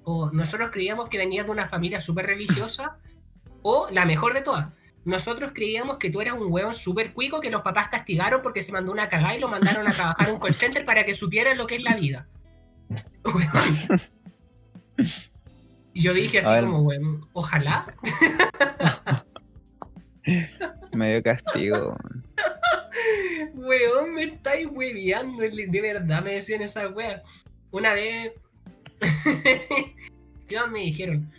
o nosotros creíamos que venías de una familia súper religiosa, o la mejor de todas, nosotros creíamos que tú eras un weón súper cuico que los papás castigaron porque se mandó una cagada y lo mandaron a trabajar en un call center para que supieran lo que es la vida. Y yo dije así como, weón, ojalá. Me dio castigo. Weón, me estáis hueveando. De verdad me decían esas weas. Una vez. ¿Qué más me dijeron?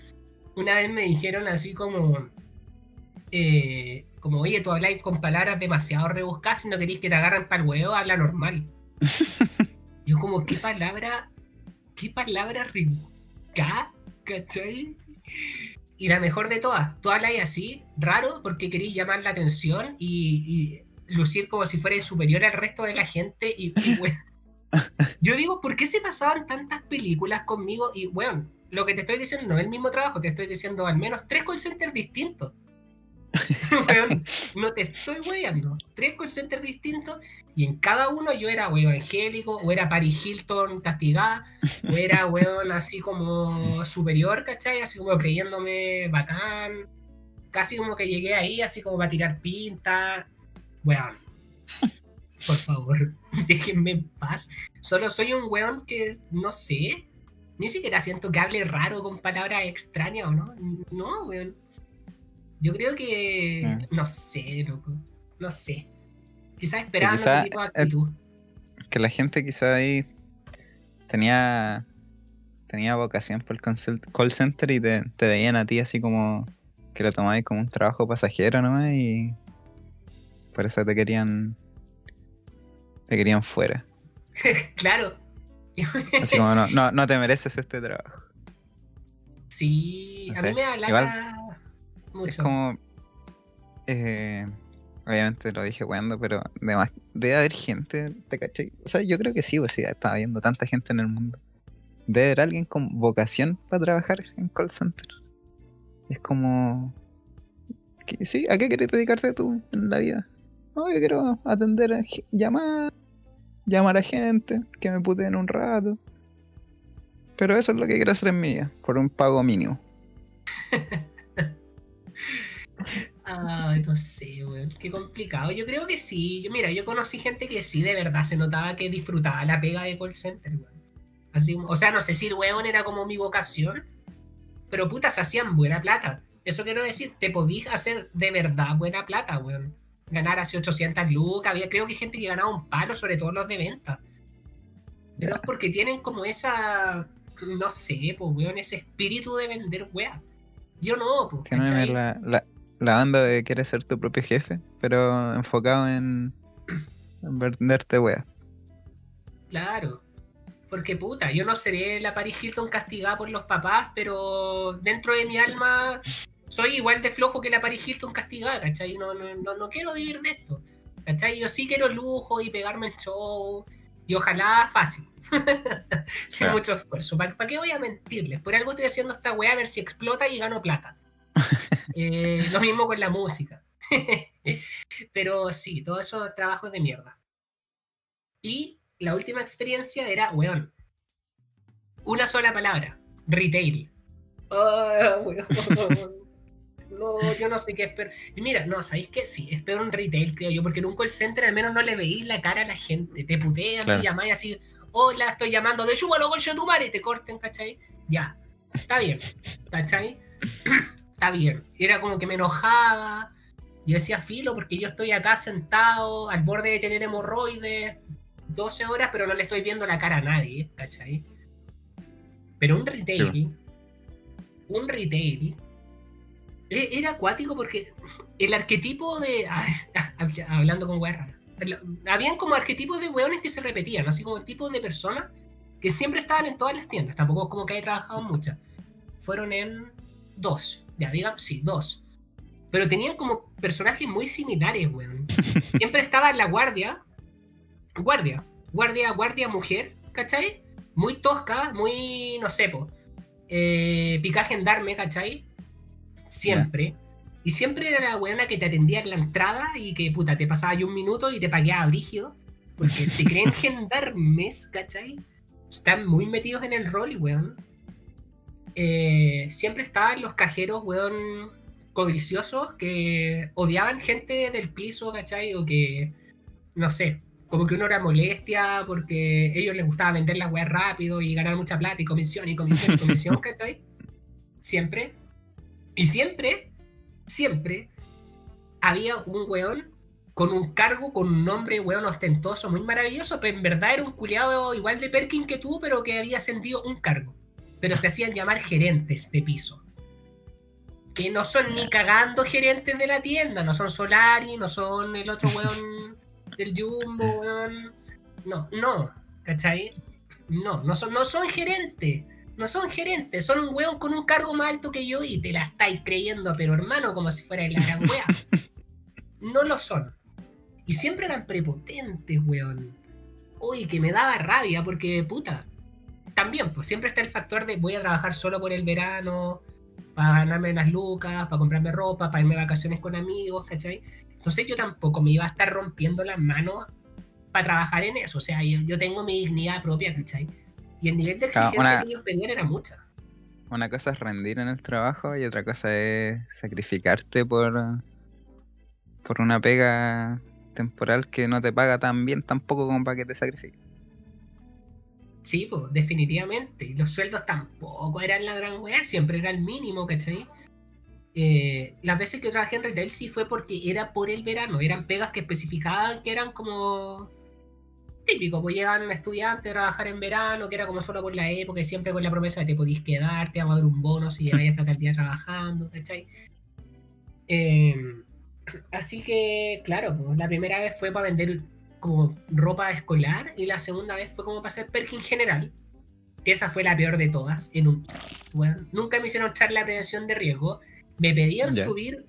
Una vez me dijeron así como. Eh, como, oye, tú habláis con palabras demasiado rebuscadas y no queréis que te agarren para el huevo, habla normal. Yo como, ¿qué palabra, qué palabra rebuscada? ¿Cachai? Y la mejor de todas, tú hablas así, raro, porque queréis llamar la atención y, lucir como si fueras superior al resto de la gente. Y, yo digo, ¿por qué se pasaban tantas películas conmigo? Y bueno, lo que te estoy diciendo no es el mismo trabajo, te estoy diciendo al menos tres call centers distintos. no te estoy weyando. Tres call centers distintos y en cada uno yo era o evangélico, o era Paris Hilton castigada, o era weón así como superior, ¿cachai? Así como creyéndome bacán. Casi como que llegué ahí así como para tirar pinta. Weón. Por favor, déjenme en paz. Solo soy un weón que no sé. Ni siquiera siento que hable raro con palabras extrañas o no. No, weón. Yo creo que. Ah. No sé, loco. No sé. Quizás esperando quizá, tipo de actitud. que la gente quizás ahí tenía. Tenía vocación por el call center y te, veían a ti así como. Que lo tomabas como un trabajo pasajero nomás y. Por eso te querían. Te querían fuera. claro. Así como no, no, no, te mereces este trabajo. Sí, a mí me es como. Eh, obviamente lo dije cuando, pero debe haber gente, ¿te caché? O sea, yo creo que sí, pues sí, estaba viendo tanta gente en el mundo. Debe haber alguien con vocación para trabajar en call center. Es como. sí, ¿a qué quieres dedicarte tú en la vida? No, yo quiero atender, llamar, llamar a gente, que me puteen un rato. Pero eso es lo que quiero hacer en mi vida, por un pago mínimo. Ay, no sé, weón. Qué complicado. Yo creo que sí. Yo, mira, yo conocí gente que sí, de verdad, se notaba que disfrutaba la pega de call center, weón. Así, o sea, no sé si el weón era como mi vocación, pero puta, se hacían buena plata. Eso quiero decir, te podías hacer de verdad buena plata, weón. Ganar así 800 lucas. Había, creo que hay gente que ganaba un palo, sobre todo los de venta. Pero es porque tienen como esa, no sé, pues, weón, ese espíritu de vender weón. Yo no, pues. la, la, la, banda de querer ser tu propio jefe, pero enfocado en, venderte wea. Claro. Porque puta, yo no seré la Paris Hilton castigada por los papás, pero dentro de mi alma soy igual de flojo que la Paris Hilton castigada, ¿cachai? No, no, no, quiero vivir de esto. ¿Cachai? Yo sí quiero lujo y pegarme el show. Y ojalá fácil. Sin mucho esfuerzo. ¿Para, qué voy a mentirles? Por algo estoy haciendo esta weá a ver si explota y gano plata. Eh, lo mismo con la música. Pero sí, todo eso trabajo de mierda. Y la última experiencia era, weón, una sola palabra, retail. Ah, no, yo no sé qué espero. Y mira, no, ¿sabéis qué? Sí, espero un retail, creo yo, porque en un call center al menos no le veís la cara a la gente. Te putean, te llamáis así, hola, estoy llamando de Chúbalo, bolso tu madre, te corten, ¿cachai? Ya, está bien, ¿cachai? está bien. Era como que me enojaba. Yo decía filo porque yo estoy acá sentado al borde de tener hemorroides 12 horas, pero no le estoy viendo la cara a nadie, ¿cachai? Pero un retail, un retail, e, era acuático porque el arquetipo de. Hablando con guerra habían como arquetipos de weones que se repetían, así como tipos de personas que siempre estaban en todas las tiendas. Tampoco como que haya trabajado muchas. Fueron en dos, ya digan, sí, dos. Pero tenían como personajes muy similares, weón. Siempre estaba en la guardia guardia, guardia, guardia mujer, ¿cachai? Muy tosca, muy, no sé, po, eh, pica gendarme, ¿cachai? Siempre. Y siempre era la weona que te atendía en la entrada y que, puta, te pasaba ahí un minuto y te pagueaba brígido. Porque se creen gendarmes, ¿cachai? Están muy metidos en el rol, weón. Eh, siempre estaban los cajeros, weón, codiciosos que odiaban gente del piso, ¿cachai? O que, no sé, como que uno era molestia porque ellos les gustaba vender las weas rápido y ganar mucha plata y comisión y comisión y comisión, ¿cachai? Siempre. Y siempre, siempre había un weón con un cargo, con un nombre, weón, ostentoso, muy maravilloso, pero en verdad era un culiado igual de Perkin que tú, pero que había ascendido un cargo. Pero se hacían llamar gerentes de piso. Que no son ni cagando gerentes de la tienda, no son Solari, no son el otro weón del Jumbo, weón. No, no, ¿cachai? No, no son, no son gerentes. No son gerentes, son un weón con un cargo más alto que yo y te la estáis creyendo, pero hermano, como si fuera la gran wea. No lo son. Y siempre eran prepotentes, weón. Uy, que me daba rabia porque, puta. También, pues siempre está el factor de voy a trabajar solo por el verano, para ganarme unas lucas, para comprarme ropa, para irme de vacaciones con amigos, ¿cachai? Entonces yo tampoco me iba a estar rompiendo las manos para trabajar en eso. O sea, yo, tengo mi dignidad propia, ¿cachai? Y el nivel de exigencia que ellos pedían era mucha. Una cosa es rendir en el trabajo y otra cosa es sacrificarte por, por una pega temporal que no te paga tan bien tampoco como para que te sacrifiques. Sí, pues, definitivamente. Los sueldos tampoco eran la gran weá, siempre era el mínimo, ¿cachai? Eh, las veces que trabajé en retail sí fue porque era por el verano, eran pegas que especificaban que eran como típico, pues llegaban un estudiante a trabajar en verano, que era como solo por la época y siempre con la promesa de que podías quedarte, te vamos a dar un bono si ya hasta el día trabajando, ¿cachai? Eh, Así que, claro, pues, la primera vez fue para vender como ropa escolar y la segunda vez fue como para hacer Perkin general. Que esa fue la peor de todas. En un, nunca me hicieron echar la prevención de riesgo. Me pedían subir,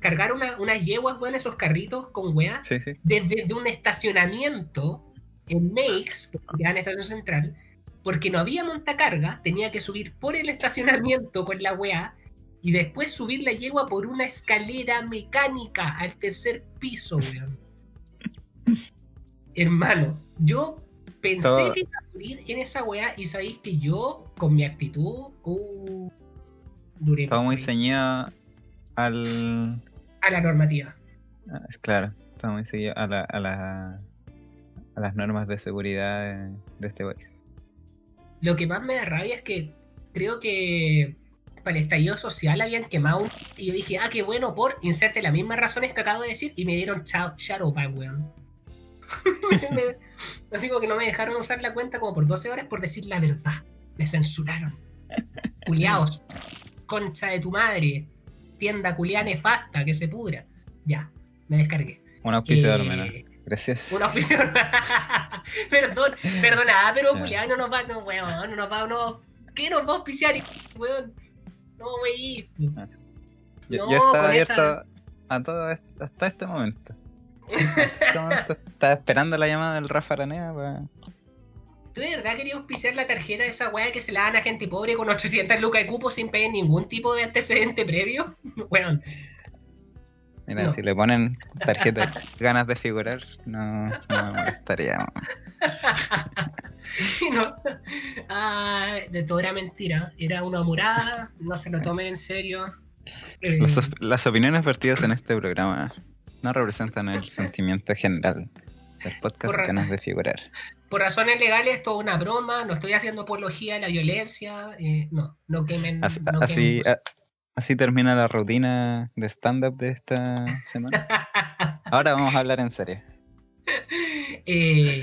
cargar unas yeguas, bueno, esos carritos con weas, desde un estacionamiento en Makes, porque en estación central, porque no había montacarga, tenía que subir por el estacionamiento con la wea y después subir la yegua por una escalera mecánica al tercer piso, weón. Hermano, yo pensé que iba a morir en esa weá y sabéis que yo, con mi actitud, uh, duré. Estaba muy ceñido al. A la normativa. Ah, es claro, estaba muy ceñido a, la, a, la, a las normas de seguridad de este país. Lo que más me da rabia es que creo que para el estallido social habían quemado un... Y yo dije, ah, qué bueno, por inserte las mismas razones que acabo de decir y me dieron Shadowban, weón. Así como que no me dejaron usar la cuenta como por 12 horas por decir la verdad. Me censuraron. Culiaos. Concha de tu madre. Tienda culia nefasta, que se pudra. Ya, me descargué. Un auspiciador, eh, Gracias. Un auspiciador. Perdón, perdona, pero culiado no nos va, no, weón, no nos va, no. ¿Qué nos va a auspiciar, weón? No, güey. Ah, yo, estaba abierto a todo hasta este momento. estaba esperando la llamada del Rafa Aranea para... ¿Tú de verdad querías auspiciar la tarjeta de esa weá que se la dan a gente pobre con 800 lucas de cupo sin pedir ningún tipo de antecedente previo? Bueno. Mira, si le ponen tarjeta ganas de figurar, no, no estaría. no. Ah, de todo era mentira. Era una murada, no se lo tomen en serio. Eh, las, opiniones vertidas en este programa no representan el sentimiento general del podcast Ganas de Figurar. Por razones legales, todo una broma, no estoy haciendo apología de la violencia, eh, no, no quemen. Así, así, termina la rutina de stand-up de esta semana. Ahora vamos a hablar en serio. Eh,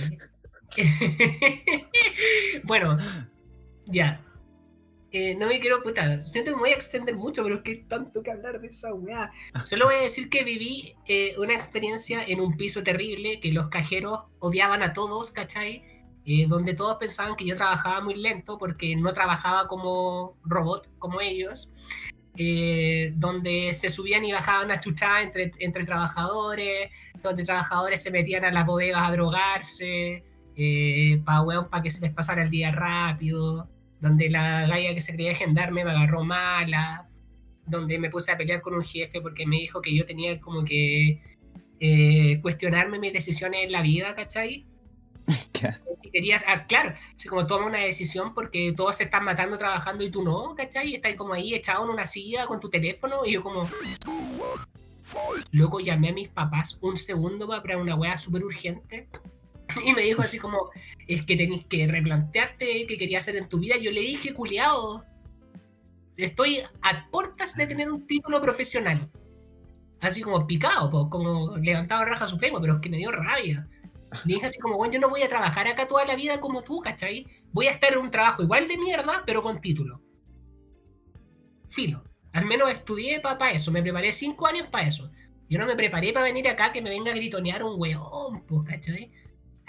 bueno, ya. Eh, no me quiero, puta, siento que me voy a extender mucho, pero es que tanto que hablar de esa weá. Solo voy a decir que viví eh, una experiencia en un piso terrible, que los cajeros odiaban a todos, ¿cachai? Eh, donde todos pensaban que yo trabajaba muy lento porque no trabajaba como robot, como ellos. eh, donde se subían y bajaban a chuchar entre, entre trabajadores, donde trabajadores se metían a las bodegas a drogarse, eh, para que se les pasara el día rápido, donde la galla que se creía gendarme me agarró mala, donde me puse a pelear con un jefe porque me dijo que yo tenía como que eh, cuestionarme mis decisiones en la vida, ¿cachai? Si querías, ah, claro, si como toma una decisión porque todos se están matando trabajando y tú no, ¿cachai? Y estás como ahí echado en una silla con tu teléfono y yo como... Luego llamé a mis papás un segundo para una wea súper urgente y me dijo así como, es que tenéis que replantearte qué querías hacer en tu vida. Yo le dije, culiado, estoy a puertas de tener un título profesional. Así como picado, como levantado raja supremo, pero es que me dio rabia. Le dije así como, bueno, yo no voy a trabajar acá toda la vida como tú, ¿cachai? Voy a estar en un trabajo igual de mierda, pero con título. Filo. Al menos estudié para eso, me preparé cinco años para eso. Yo no me preparé para venir acá que me venga a gritonear un weón, pues, ¿cachai?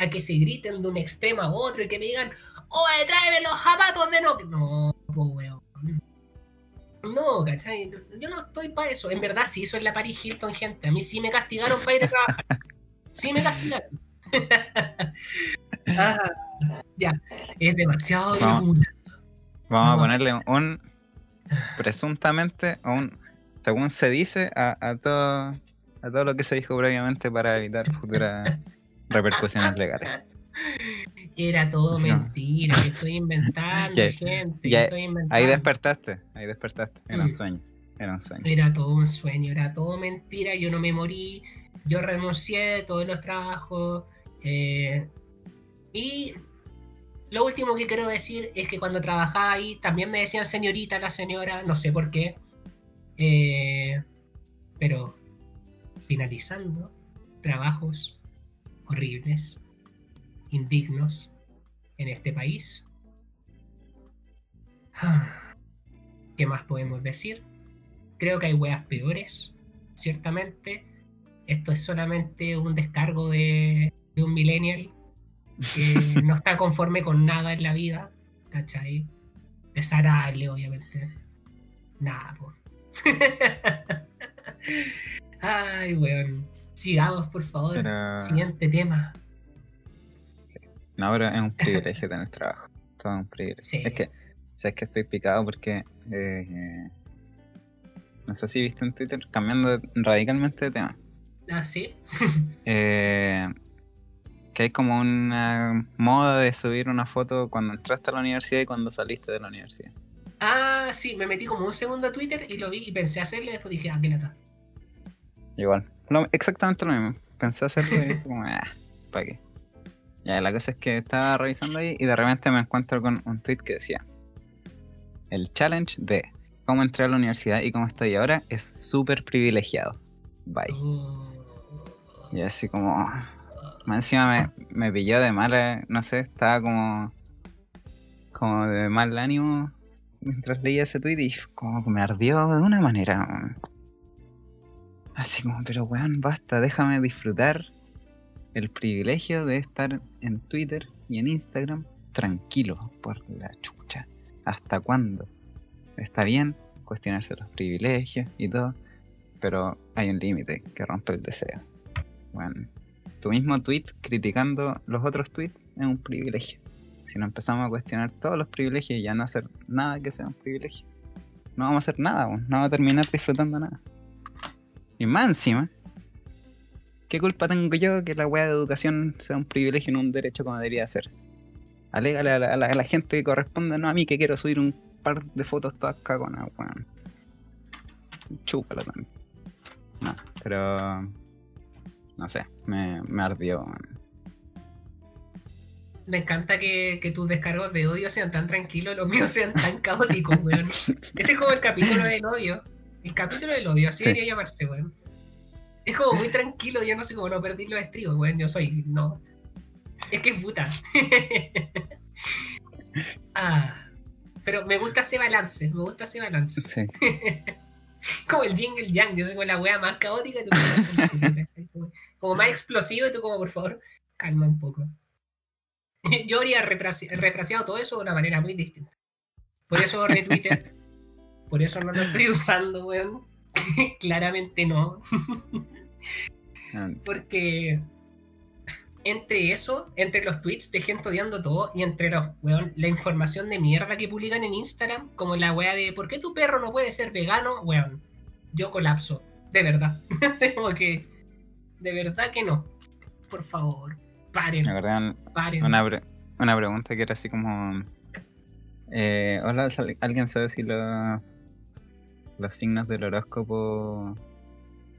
A que se griten de un extremo a otro y que me digan, ¡Oye, tráeme los zapatos de no! No, pues, weón. No, ¿cachai? Yo no estoy para eso. En verdad, sí, eso es la Paris Hilton, gente. A mí sí me castigaron para ir a trabajar. Sí me castigaron. Ah, ya, es demasiado Vamos, vamos a ponerle un presuntamente, un, según se dice, a, a, todo, a todo lo que se dijo previamente para evitar futuras repercusiones legales. Era todo mentira, que estoy inventando, gente. estoy inventando. Ahí despertaste, ahí despertaste. Era un mm. sueño. Era un sueño. Era todo un sueño, era todo mentira. Yo no me morí. Yo renuncié de todos los trabajos. Eh, y lo último que quiero decir es que cuando trabajaba ahí también me decían señorita la señora, no sé por qué. Eh, pero finalizando, trabajos horribles, indignos en este país. ¿Qué más podemos decir? Creo que hay weas peores, ciertamente. Esto es solamente un descargo de, de un millennial que no está conforme con nada en la vida, ¿cachai? Desagradable, obviamente. Nada, pues. Ay, weón. Sigamos, por favor. Siguiente tema. Sí. No, pero es un privilegio tener trabajo. Todo un privilegio. Es que, sabes que estoy picado porque. Eh, no sé si viste en Twitter, cambiando radicalmente de tema. Ah, sí. eh, que hay como una moda de subir una foto cuando entraste a la universidad y cuando saliste de la universidad. Ah, sí, me metí como un segundo a Twitter y lo vi y pensé hacerlo y después dije, ah, qué nata. Igual, exactamente lo mismo. Pensé hacerlo y como, ah, ¿para qué? Ya, la cosa es que estaba revisando ahí y de repente me encuentro con un tweet que decía: El challenge de cómo entré a la universidad y cómo estoy ahora es súper privilegiado. Bye. Y así como, encima me, pilló de mala, no sé, estaba como. como de mal ánimo mientras leía ese tweet y como me ardió de una manera. Así como, pero weón, basta, déjame disfrutar el privilegio de estar en Twitter y en Instagram tranquilo por la chucha. ¿Hasta cuándo? Está bien cuestionarse los privilegios y todo, pero hay un límite que rompe el deseo. Bueno, tu mismo tweet criticando los otros tweets es un privilegio. Si no empezamos a cuestionar todos los privilegios y ya no hacer nada que sea un privilegio, no vamos a hacer nada, no vamos a terminar disfrutando nada. Y más encima, ¿qué culpa tengo yo que la weá de educación sea un privilegio y no un derecho como debería ser? Alégale a la, gente que corresponde, no a mí que quiero subir un par de fotos todas cagonas, weón. Chúpalo también. No, pero no sé, me, me ardió. Me encanta que, tus descargos de odio sean tan tranquilos, los míos sean tan caóticos, weón. Este es como el capítulo del odio. El capítulo del odio, así debería llamarse, weón. Es como muy tranquilo, yo no sé cómo no perdí los estribos, weón. Yo soy, no. Es que es puta. ah, pero me gusta ese balance, me gusta ese balance. Sí. como el jingle yang, yo soy como la wea más caótica. como más explosivo y tú como, por favor, calma un poco. Yo habría refraseado todo eso de una manera muy distinta. Por eso retuiteé, Por eso no lo estoy usando, weón. Claramente no. Ah, Porque entre eso, entre los tweets de gente odiando todo y entre los, weón, la información de mierda que publican en Instagram, como la wea de ¿por qué tu perro no puede ser vegano? Weón, yo colapso, de verdad. como que, de verdad que no. Por favor, paren, acordé paren. una, pre- una pregunta que era así como... eh, hola, ¿sal- ¿alguien sabe si lo- los signos del horóscopo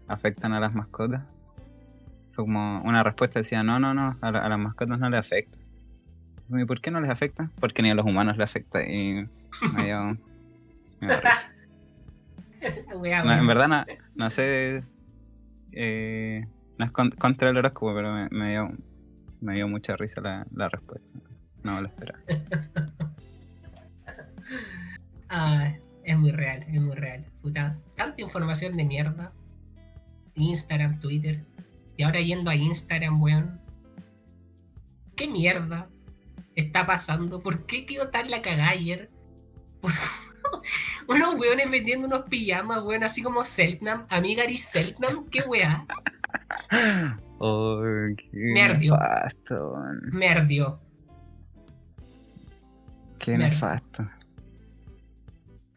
afectan a las mascotas? Fue como una respuesta decía, no, no, no, a, la- a las mascotas no les afecta. ¿Y por qué no les afecta? Porque ni a los humanos les afecta y me dio, me dio risa. Wea, No, en verdad no, no sé, eh, no es con- contra el horóscopo, pero me, me dio, me dio mucha risa la, la respuesta. No lo esperaba. Ah, es muy real, es muy real. Puta, tanta información de mierda. Instagram, Twitter. Y ahora yendo a Instagram, weón. ¿Qué mierda está pasando? ¿Por qué quedó tan la cagada ayer? unos weones vendiendo unos pijamas, weón, así como Selknam, Amigari Selknam, qué weá. Oh, qué nefasto. Me ardió. Qué nefasto.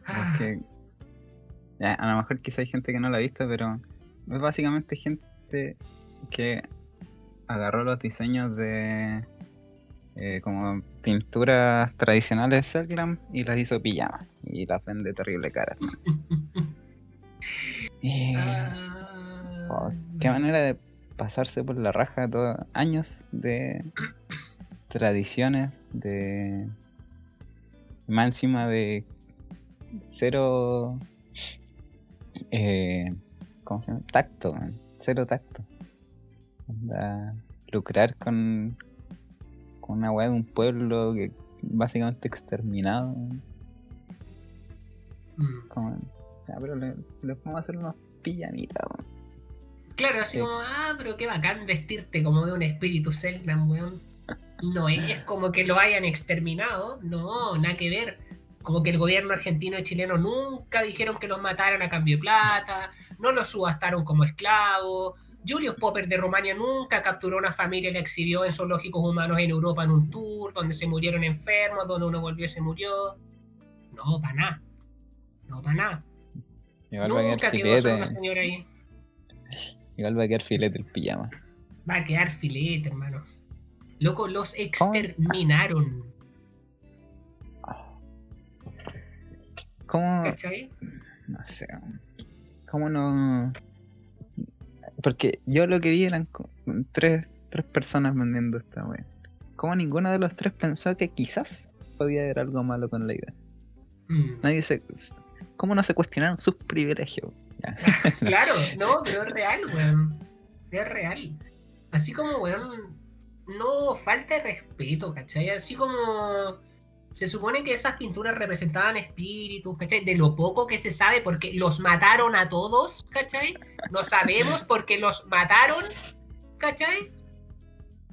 A lo mejor quizá hay gente que no la ha visto, pero es básicamente gente que agarró los diseños de eh, como pinturas tradicionales de Selgram y las hizo pijamas y las vende terrible caras. ¿no? Y, ah, oh, qué manera de pasarse por la raja todos años de tradiciones, de más encima de cero eh, ¿cómo se llama? tacto, man. cero tacto. Lucrar con, con una weá de un pueblo que básicamente exterminado. Mm. Como, ya, pero le, le podemos hacer unos pijamitas. Claro, así Sí. como, ah, pero qué bacán vestirte como de un espíritu Selknam, weón. No es como que lo hayan exterminado, no, nada que ver. Como que el gobierno argentino y chileno nunca dijeron que los mataran a cambio de plata, no los subastaron como esclavos. Julius Popper de Rumania nunca capturó una familia y la exhibió en zoológicos humanos en Europa en un tour, donde se murieron enfermos, donde uno volvió y se murió. No, para nada. No, para nada. Igual va a Nunca quedar quedó filete. una señora ahí. Igual va a quedar filete el pijama. Va a quedar filete, hermano. Loco, los exterminaron. ¿Cómo? ¿Cachai? No sé. ¿Cómo no? Porque yo lo que vi eran tres, tres personas vendiendo esta wea. ¿Cómo ninguno de los tres pensó que quizás podía haber algo malo con la idea? Mm. Nadie se. ¿Cómo no se cuestionaron sus privilegios? Claro, no, pero es real, weón. Es real. Así como, weón, no falta de respeto, ¿cachai? Así como se supone que esas pinturas representaban espíritus, ¿cachai? De lo poco que se sabe, porque los mataron a todos, ¿cachai? No sabemos porque los mataron, ¿cachai?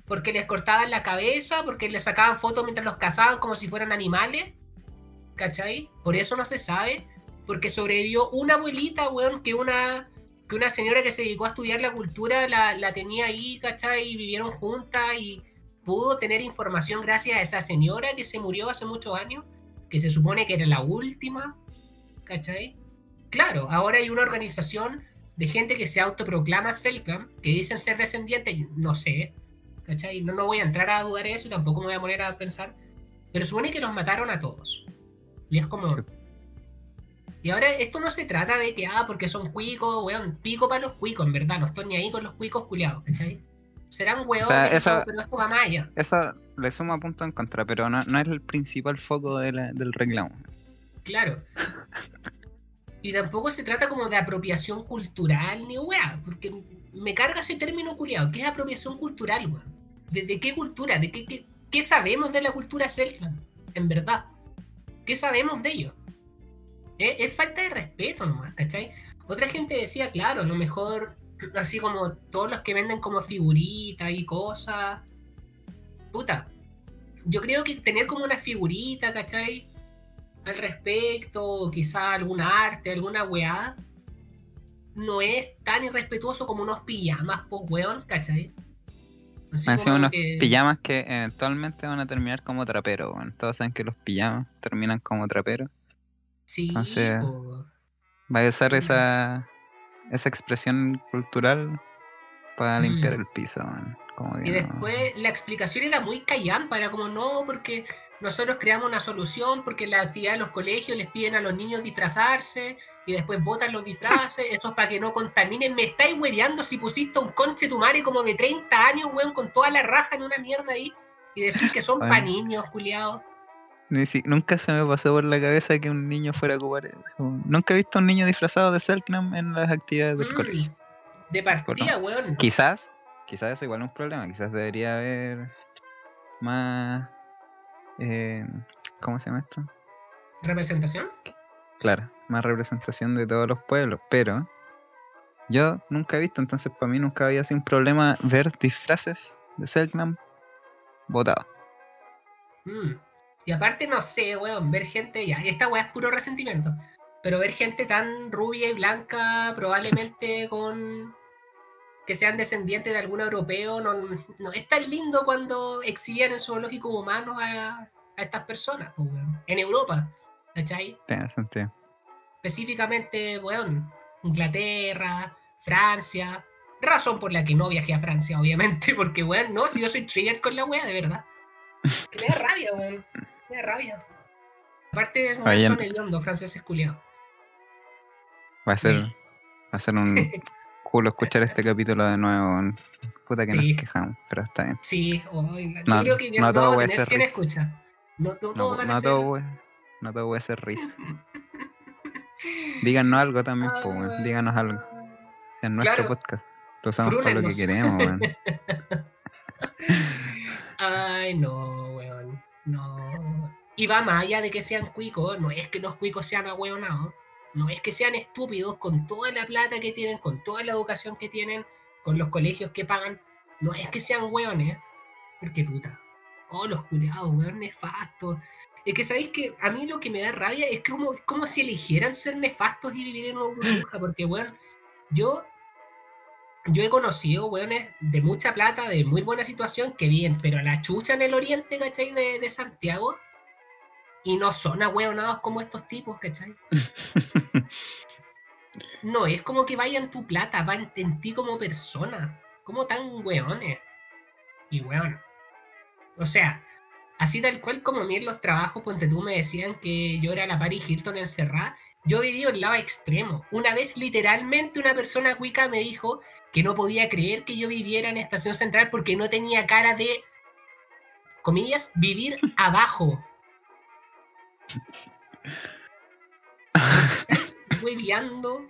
Porque les cortaban la cabeza, porque les sacaban fotos mientras los cazaban como si fueran animales, ¿cachai? Por eso no se sabe, porque sobrevivió una abuelita, weón, que una, que una señora que se dedicó a estudiar la cultura la, la tenía ahí, ¿cachai? Y vivieron juntas y pudo tener información gracias a esa señora que se murió hace muchos años, que se supone que era la última, ¿cachai? Claro, ahora hay una organización de gente que se autoproclama Selkam, que dicen ser descendientes, no sé, ¿cachai? No, no voy a entrar a dudar de eso tampoco me voy a poner a pensar, pero supone que los mataron a todos. Y es como... Y ahora esto no se trata de que, ah, porque son cuicos, weón, pico para los cuicos, en verdad, no estoy ni ahí con los cuicos culiados, ¿cachai? Serán weones, sea, esa- pero más allá. Eso le suma punto en contra, pero no, no es el principal foco de la- del reclamo. Claro. Y tampoco se trata como de apropiación cultural ni weá, porque me carga ese término culiado. ¿Qué es apropiación cultural, weón? ¿De, de qué cultura? ¿De qué, qué, qué sabemos de la cultura celta? En verdad. ¿Qué sabemos de ello? Es, es falta de respeto nomás, ¿cachai? Otra gente decía, claro, a lo mejor, así como todos los que venden como figuritas y cosas. Puta. Yo creo que tener como una figurita, ¿cachai? al respecto, quizá algún arte, alguna weá, no es tan irrespetuoso como unos pijamas, pues weón, ¿cachai? Así unos que- pijamas que eventualmente van a terminar como traperos, weón. Todos saben que los pijamas terminan como traperos. Sí, entonces, po. Va a Sí. esa, esa expresión cultural para limpiar Mm. el piso. Como que Y no- después la explicación era muy callampa, era como no, porque nosotros creamos una solución, porque la actividad de los colegios les piden a los niños disfrazarse y después votan los disfraces, eso es para que no contaminen. Me estáis hueveando si pusiste un conche tu madre como de 30 años, weón, con toda la raja en una mierda ahí y decir que son para niños, culiados. Ni si- nunca se me pasó por la cabeza que un niño fuera a ocupar eso. Nunca he visto a un niño disfrazado de Selknam en las actividades del Mm, colegio. De partida, weón. Quizás, quizás eso igual es un problema. Quizás debería haber más. eh, ¿Cómo se llama esto? ¿Representación? Claro, más representación de todos los pueblos. Pero yo nunca he visto, entonces para mí nunca había sido un problema ver disfraces de Selknam votados. Mm. Y aparte, no sé, weón, ver gente, ya, esta weá es puro resentimiento, pero ver gente tan rubia y blanca, probablemente con que sean descendientes de algún europeo, no, no es tan lindo cuando exhibían en zoológicos humanos a, a estas personas, pues, weón. En Europa, ¿cachai? Tiene sentido. Específicamente, weón, Inglaterra, Francia, razón por la que no viajé a Francia, obviamente, porque, weón, no, si yo soy trigger con la weá, de verdad. Que me da rabia, weón. Me da rabia. Aparte, weón, Oye, son hediondos, franceses culiados. Va a ser, va a ser un culo escuchar este capítulo de nuevo. Puta que Sí. nos quejamos, pero está bien. Sí, No, creo que no no, todo puede a ser 100 risas. escucha. No, no, No, van a no ser... todo, no todo puede ser risa. Díganos algo también, po, weón. Díganos algo. Si es nuestro Claro. podcast. Lo usamos para lo que queremos, weón. Ay, no, weón. No. Y va más allá de que sean cuicos, no es que los cuicos sean ahueonados, no es que sean estúpidos con toda la plata que tienen, con toda la educación que tienen, con los colegios que pagan, no es que sean hueones, porque puta. Oh, los culiados, weón, nefastos. Es que sabéis que a mí lo que me da rabia es como, como si eligieran ser nefastos y vivir en una burbuja, porque, weón, yo yo he conocido weones de mucha plata, de muy buena situación, que bien, pero la chucha en el oriente, ¿cachai? De Santiago. Y no son ahueonados como estos tipos, ¿cachai? No es como que vayan tu plata, va en, en ti como persona. Como tan weones. Y weón. O sea, así tal cual como a mí en los trabajos, ponte tú me decían que yo era la Paris Hilton encerrada. Yo vivido el lado extremo. Una vez literalmente una persona cuica me dijo que no podía creer que yo viviera en Estación Central porque no tenía cara de, comillas, vivir abajo. Hueviando.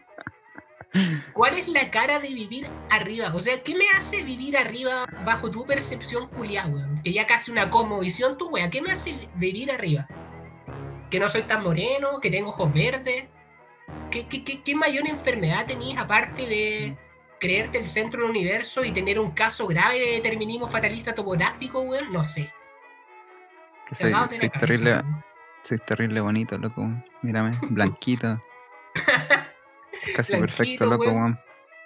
¿Cuál es la cara de vivir arriba? O sea, ¿qué me hace vivir arriba bajo tu percepción culiá, weón? Que ya casi una cosmovisión tu wea. ¿Qué me hace vivir arriba? Que no soy tan moreno, que tengo ojos verdes. ¿Qué, qué, qué, qué mayor enfermedad tenías aparte de creerte el centro del universo y tener un caso grave de determinismo fatalista topográfico, weón? No sé. Que soy, soy terrible, weón. Soy terrible bonito, loco. Mírame, blanquito. Casi perfecto, Blanquito, loco, weón.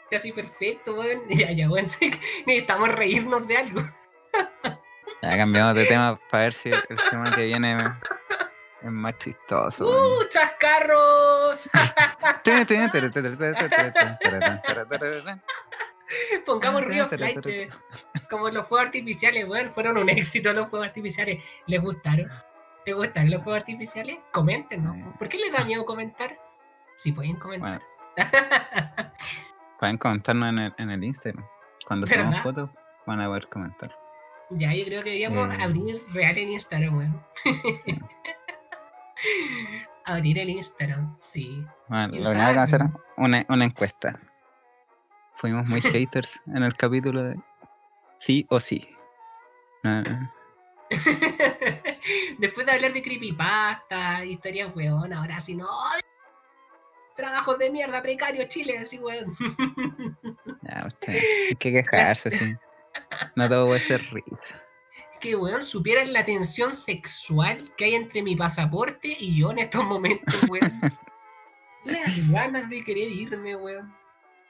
Casi perfecto, weón. Ya, ya, weón. Necesitamos reírnos de algo. Ya cambiamos de tema para ver si el tema que viene es más chistoso. ¡Uh, chascarros! Pongamos ruido flight. Como los fuegos artificiales, weón. Fueron un éxito los fuegos artificiales. ¿Les gustaron? ¿Les gustaron los fuegos artificiales? Comenten, ¿no? ¿Por qué les da miedo comentar? Si pueden comentar. Pueden comentarnos en el, en el Instagram. Cuando subamos fotos, van a poder comentar. ya, yo creo que deberíamos Eh. abrir real en Instagram, weón. Sí. abrir el Instagram, sí. Bueno, lo que vamos a hacer una, una encuesta. Fuimos muy haters en el capítulo de sí o sí. Ah, Después de hablar de creepypasta, historias weón, ahora sí no. Trabajos de mierda, precario, Chile, así weón. ya, usted, hay que quejarse, sí. No todo puede ser risa. que, weón, supieran la tensión sexual que hay entre mi pasaporte y yo en estos momentos, weón. Las ganas de querer irme, weón.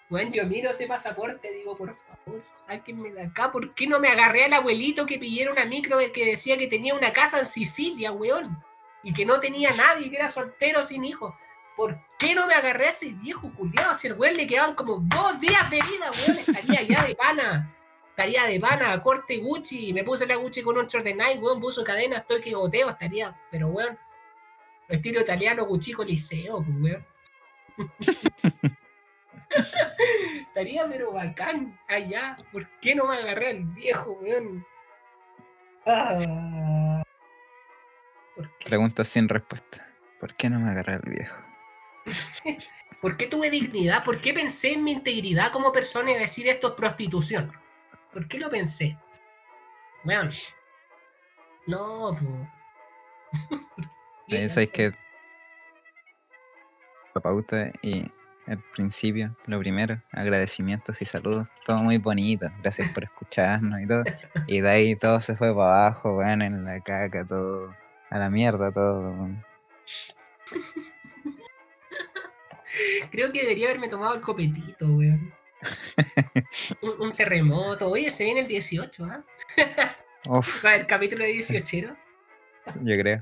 Weón, yo miro ese pasaporte digo, por favor, sáquenme de acá. ¿Por qué no me agarré al abuelito que pidiera una micro que decía que tenía una casa en Sicilia, weón? Y que no tenía nadie, que era soltero sin hijos. ¿Por qué no me agarré a ese viejo culiado? Si el weón le quedaban como dos días de vida, weón, estaría ya de pana. Estaría de pana, corte Gucci. Me puse la Gucci con un short de Nike, weón, puso cadena, estoy que goteo, estaría. Pero weón, estilo italiano, Gucci liceo, pues weón. Estaría pero bacán allá. ¿Por qué no me agarré al viejo, weón? Ah. Pregunta sin respuesta. ¿Por qué no me agarré al viejo? ¿Por qué tuve dignidad? ¿Por qué pensé en mi integridad como persona y decir esto es prostitución? ¿Por qué lo pensé? Weón. No, pues. Sabes que la pauta y el principio, lo primero, agradecimientos y saludos, todo muy bonito, gracias por escucharnos y todo. Y de ahí todo se fue para abajo, weón, en la caca, todo, a la mierda, todo. Creo que debería haberme tomado el copetito, weón. un, terremoto. Oye, se viene el 18, ¿ah? ¿Va el capítulo de 18? Yo creo.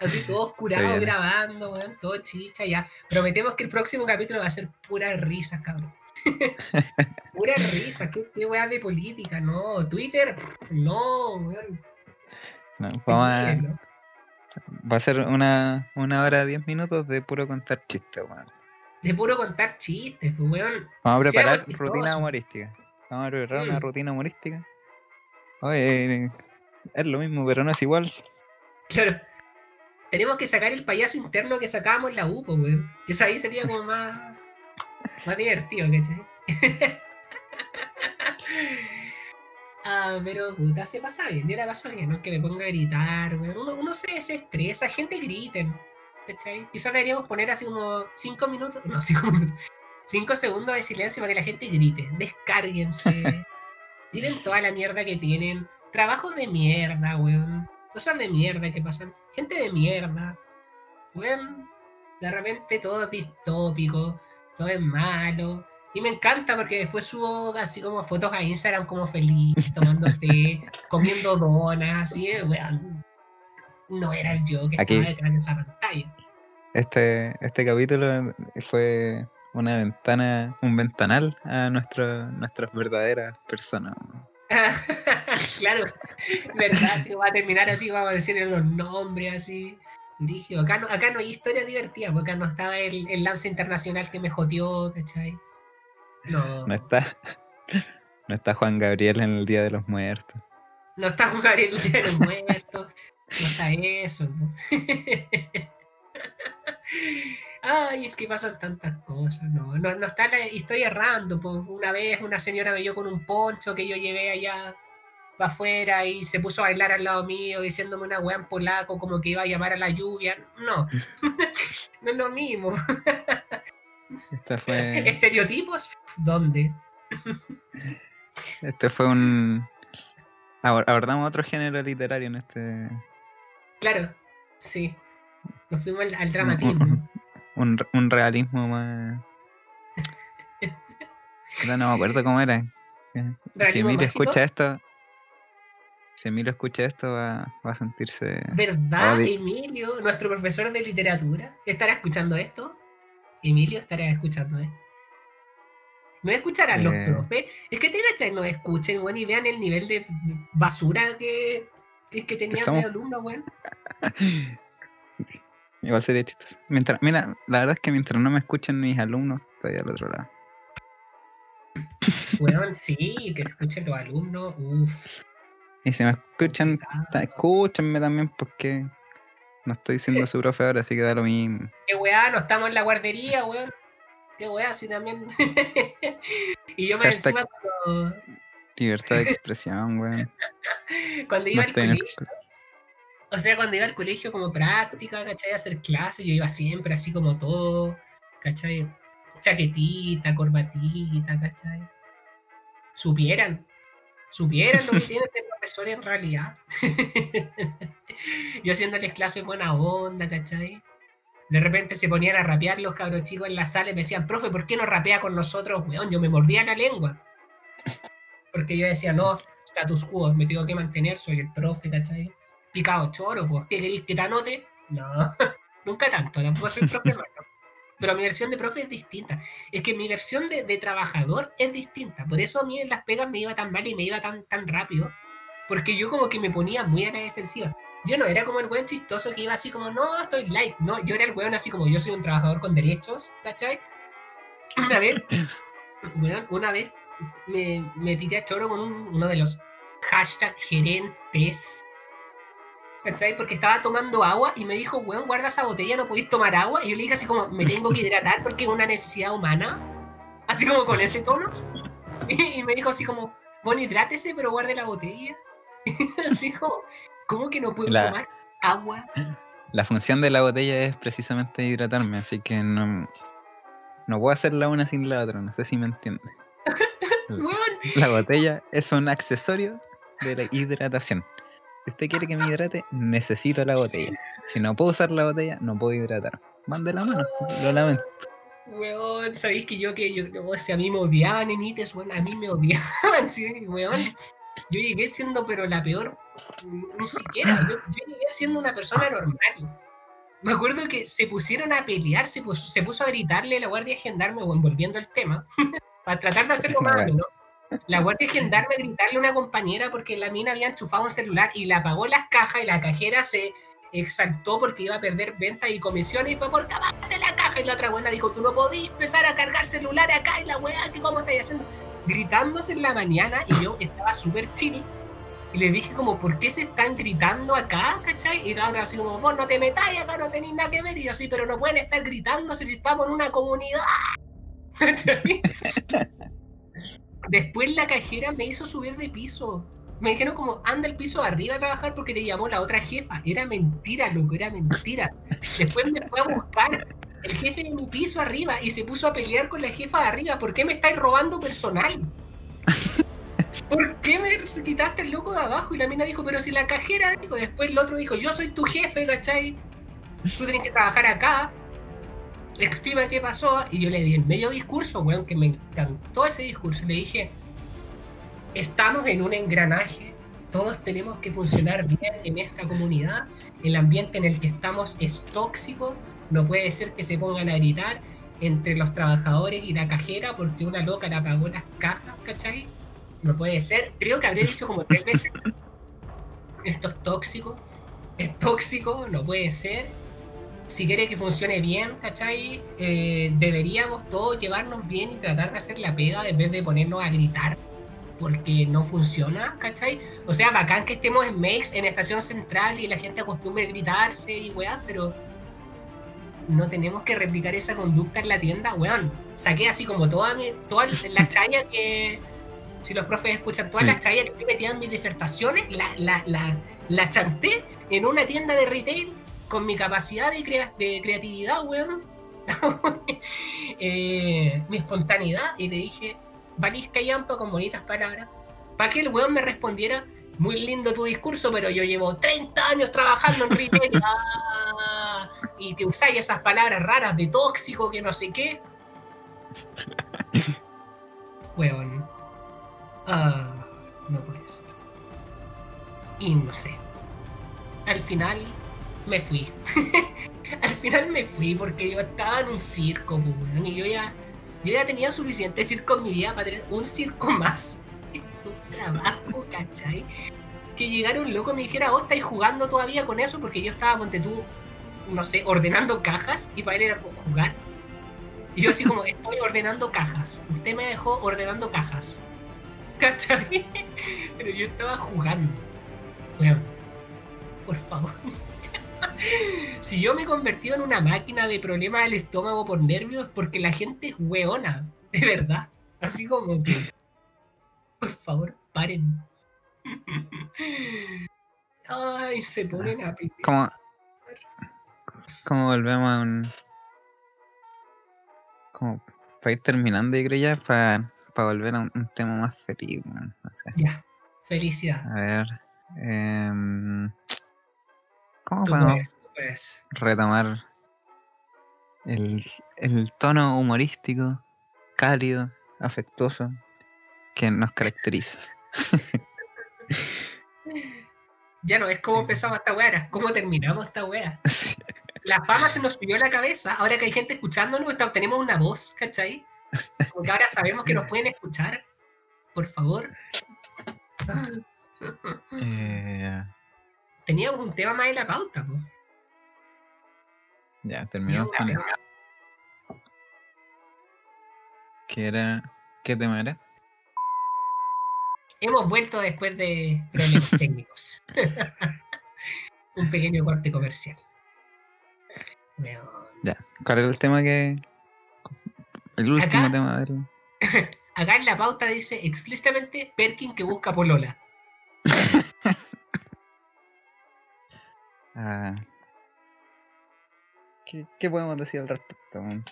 Así todos curados grabando, weón, todo chicha, ya. Prometemos que el próximo capítulo va a ser pura risa, cabrón. pura risa, qué, qué weá de política, no. Twitter, no, weón. No, vamos a, va a ser una, una hora, diez minutos de puro contar chistes, weón. De puro contar chistes, pues, weón. Vamos a preparar rutina humorística. Vamos a preparar una mm. rutina humorística. Oye, es lo mismo, pero no es igual. Claro. Tenemos que sacar el payaso interno que sacábamos en la UPO, weón. Que eso ahí sería como más, más divertido, ¿cachai? ah, pero puta, se pasa bien, ya la paso bien, no que me ponga a gritar, weón. Uno, uno se, se estresa, gente griten, ¿cachai? Quizás deberíamos poner así como 5 minutos, no, 5 minutos, 5 segundos de silencio para que la gente grite, descárguense, tienen toda la mierda que tienen, trabajo de mierda, weón cosas de mierda que pasan, gente de mierda, bueno, de repente todo es distópico, todo es malo. Y me encanta porque después subo así como fotos a Instagram como feliz, tomando té, comiendo donas, y weón, no era el yo que estaba detrás de esa pantalla. Este, este capítulo fue una ventana, un ventanal a nuestro, nuestras verdaderas personas. claro, verdad, así va a terminar así, vamos a decir los nombres así. Dije, acá no, acá no hay historia divertida, porque acá no estaba el, el lance internacional que me jodió, ¿cachai? No. No está. No está Juan Gabriel en el Día de los Muertos. No está Juan Gabriel en el Día de los Muertos. No está eso. Ay, es que pasan tantas cosas, no, no, no está la historia errando. Pues una vez una señora me dio con un poncho que yo llevé allá para afuera y se puso a bailar al lado mío diciéndome una weá en polaco como que iba a llamar a la lluvia. No, no es lo mismo. ¿Estereotipos? ¿Dónde? este fue un... Abordamos otro género literario en este... Claro, sí. Nos fuimos al dramatismo un, un realismo más. no, me acuerdo cómo era. Si Emilio escucha esto, si Emilio escucha esto, va, va a sentirse. ¿Verdad, Emilio? Nuestro profesor de literatura. ¿Estará escuchando esto? Emilio estará escuchando esto. ¿No escucharán los eh. profes? Es que te gachas no escuchen, bueno, y vean el nivel de basura que, que, tenían de alumnos, bueno. Igual sería chistoso. Mientras, mira, la verdad es que mientras no me escuchen mis alumnos, estoy al otro lado. Weón, sí, que escuchen los alumnos, uff. Y si me escuchan, escúchenme también porque no estoy siendo su profe ahora, así que da lo mismo. Qué weá, no estamos en la guardería, weón. Qué weá, sí también. y yo me encima cuando... Libertad de expresión, weón. cuando iba al colegio, o sea, cuando iba al colegio como práctica, ¿cachai? A hacer clases, yo iba siempre así como todo, ¿cachai? Chaquetita, corbatita, ¿cachai? Supieran, supieran lo que tiene este profesor en realidad. yo haciéndoles clases buena onda, ¿cachai? De repente se ponían a rapear los cabros chicos en la sala y me decían, profe, ¿por qué no rapea con nosotros? Weón, yo me mordía la lengua. Porque yo decía, no, status quo, me tengo que mantener, soy el profe, ¿cachai? Picado choro, pues, ¿qué queréis que te anote? No, nunca tanto, tampoco soy profe Pero mi versión de profe es distinta. Es que mi versión de, de, trabajador es distinta. Por eso a mí en las pegas me iba tan mal y me iba tan, tan rápido. Porque yo como que me ponía muy a la defensiva. Yo no era como el weón chistoso que iba así como, no, estoy light. No, yo era el weón así como, yo soy un trabajador con derechos, ¿cachai? Una vez, una vez me, me piqué a choro con un, uno de los hashtag gerentes. ¿Cachai? Porque estaba tomando agua y me dijo, weón, guarda esa botella, no podéis tomar agua. Y yo le dije así como, me tengo que hidratar porque es una necesidad humana. Así como con ese tono. Y, me dijo así como, bueno, hidrátese, pero guarde la botella. así como, ¿cómo que no puedo tomar agua? La función de la botella es precisamente hidratarme, así que no, no puedo hacer la una sin la otra, no sé si me entiende. La botella es un accesorio de la hidratación. Si usted quiere que me hidrate, necesito la botella. Si no puedo usar la botella, no puedo hidratar. Mande la mano, lo lamento. Weón, sabéis que yo que yo, o sea, a mí me odiaban en ITES, weón, a mí me odiaban, sí, weón. Yo llegué siendo, pero la peor, ni siquiera, yo, llegué siendo una persona normal. Me acuerdo que se pusieron a pelear, se puso, se puso a gritarle a la guardia gendarme, weón, volviendo al tema, para tratar de hacerlo más, ¿no? La guardia gendarme gritarle a una compañera porque la mina había enchufado un celular y la apagó las cajas y la cajera se exaltó porque iba a perder ventas y comisiones y fue por de la caja y la otra buena dijo, tú no podís empezar a cargar celular acá y la weá, ¿qué cómo estáis haciendo? Gritándose en la mañana y yo estaba súper chill y le dije como, ¿por qué se están gritando acá? ¿Cachai? Y la otra así como, vos no te metáis acá, no tenéis nada que ver. Y yo así, pero no pueden estar gritándose si estamos en una comunidad. Después la cajera me hizo subir de piso. Me dijeron como, anda el piso arriba a trabajar porque te llamó la otra jefa. Era mentira, loco, era mentira. Después me fue a buscar el jefe de mi piso arriba y se puso a pelear con la jefa de arriba. ¿Por qué me estáis robando personal? ¿Por qué me quitaste el loco de abajo? Y la mina dijo, pero si la cajera, dijo, después el otro dijo, yo soy tu jefe, ¿cachai? Tú tienes que trabajar acá explica qué pasó y yo le di el medio discurso, weón, que me encantó ese discurso. Le dije, estamos en un engranaje, todos tenemos que funcionar bien en esta comunidad, el ambiente en el que estamos es tóxico, no puede ser que se pongan a gritar entre los trabajadores y la cajera porque una loca le apagó las cajas, ¿cachai? No puede ser, creo que habré dicho como tres veces, esto es tóxico, es tóxico, no puede ser, si quiere que funcione bien, ¿cachai? Eh, deberíamos todos llevarnos bien y tratar de hacer la pega en vez de ponernos a gritar porque no funciona, ¿cachai? O sea, bacán que estemos en Makes, en Estación Central y la gente acostumbre a gritarse y weá, pero no tenemos que replicar esa conducta en la tienda, weón. Saqué así como toda, mi, toda la chaya que, si los profes escuchan, todas las chayas que me metían en mis disertaciones, la, la, la, la chanté en una tienda de retail con mi capacidad de, creatividad, weón, eh, mi espontaneidad, y le dije, Valisca Yampa con bonitas palabras, para que el weón me respondiera, muy lindo tu discurso, pero yo llevo 30 años trabajando en retail ah, y te usáis esas palabras raras de tóxico, que no sé qué. Weón. Ah, no puede ser. Y no sé. Al final me fui. Al final me fui porque yo estaba en un circo, pues, y yo ya, yo ya tenía suficiente circo en mi vida para tener un circo más. un trabajo, ¿cachai? Que llegara un loco y me dijera, vos estáis jugando todavía con eso porque yo estaba, ponte tú, no sé, ordenando cajas y para él era jugar. Y yo así como, estoy ordenando cajas. Usted me dejó ordenando cajas. ¿Cachai? Pero yo estaba jugando. Bueno, por favor. Si yo me he convertido en una máquina de problemas del estómago por nervios, porque la gente es weona, de verdad. Así como que, por favor, paren. Ay, se ponen a pitar. ¿Cómo, ¿Cómo volvemos a un. Como para ir terminando, y creo ya, para, para volver a un, tema más feliz. Ya, Felicidad. A ver. em, ¿Cómo Tú podemos puedes, tú puedes. retomar el, el tono humorístico, cálido, afectuoso que nos caracteriza? Ya no es como empezamos esta weá, era cómo terminamos esta weá. Sí. La fama se nos subió a la cabeza. Ahora que hay gente escuchándonos, tenemos una voz, ¿cachai? Como que ahora sabemos que nos pueden escuchar. Por favor. Eh, Teníamos un tema más en la pauta, po. ya, terminamos con eso. ¿Qué era? ¿Qué tema era? Hemos vuelto después de problemas técnicos. un pequeño corte comercial. Ya. ¿Cuál era el tema que. El último Acá- tema del. Acá en la pauta dice explícitamente Perkin que busca polola. Ah, ¿qué, qué podemos decir al respecto? man?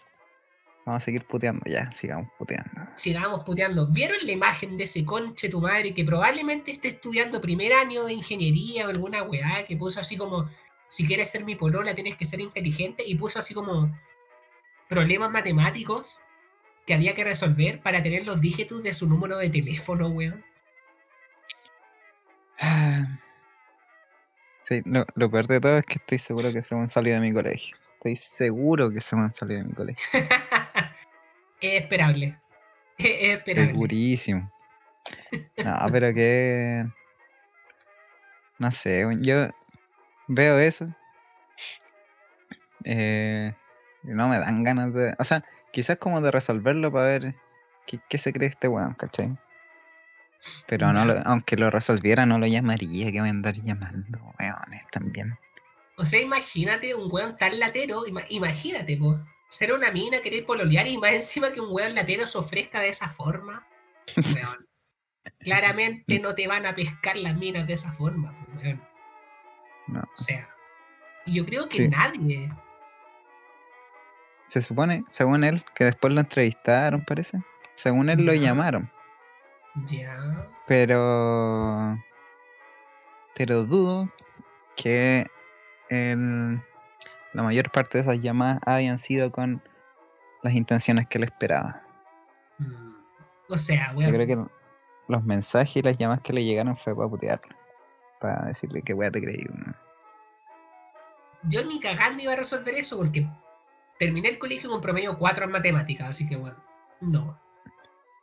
Vamos a seguir puteando, ya, sigamos puteando. sigamos puteando. ¿Vieron la imagen de ese conche tu madre que probablemente esté estudiando primer año de ingeniería o alguna weá que puso así como, si quieres ser mi polola tienes que ser inteligente y puso así como problemas matemáticos que había que resolver para tener los dígitos de su número de teléfono, weón? Sí, lo, lo peor de todo es que estoy seguro que se van a salir de mi colegio. Estoy seguro que se van a salir de mi colegio. es esperable. Es es esperable. Segurísimo. No, pero que. No sé, yo veo eso. eh, no me dan ganas de. O sea, quizás como de resolverlo para ver qué, qué se cree este weón, ¿cachai? Pero no lo- aunque lo resolviera, no lo llamaría, que voy a andar llamando, weones, también. O sea, imagínate un weón tan latero, ima- imagínate, po. Ser una mina, querer pololear y más encima que un weón latero se ofrezca de esa forma. Weón. Claramente no te van a pescar las minas de esa forma, weón. No. O sea, yo creo que Sí. nadie. Se supone, según él, que después lo entrevistaron, parece. Según él lo llamaron. Ya. Pero. Pero dudo que el- la mayor parte de esas llamadas hayan sido con las intenciones que él esperaba. Mm. O sea, Yo weón. creo que los mensajes y las llamadas que le llegaron fue para putearlo. Para decirle que weá te creí. Yo ni cagando iba a resolver eso porque terminé el colegio con promedio 4 en matemáticas, así que bueno, no.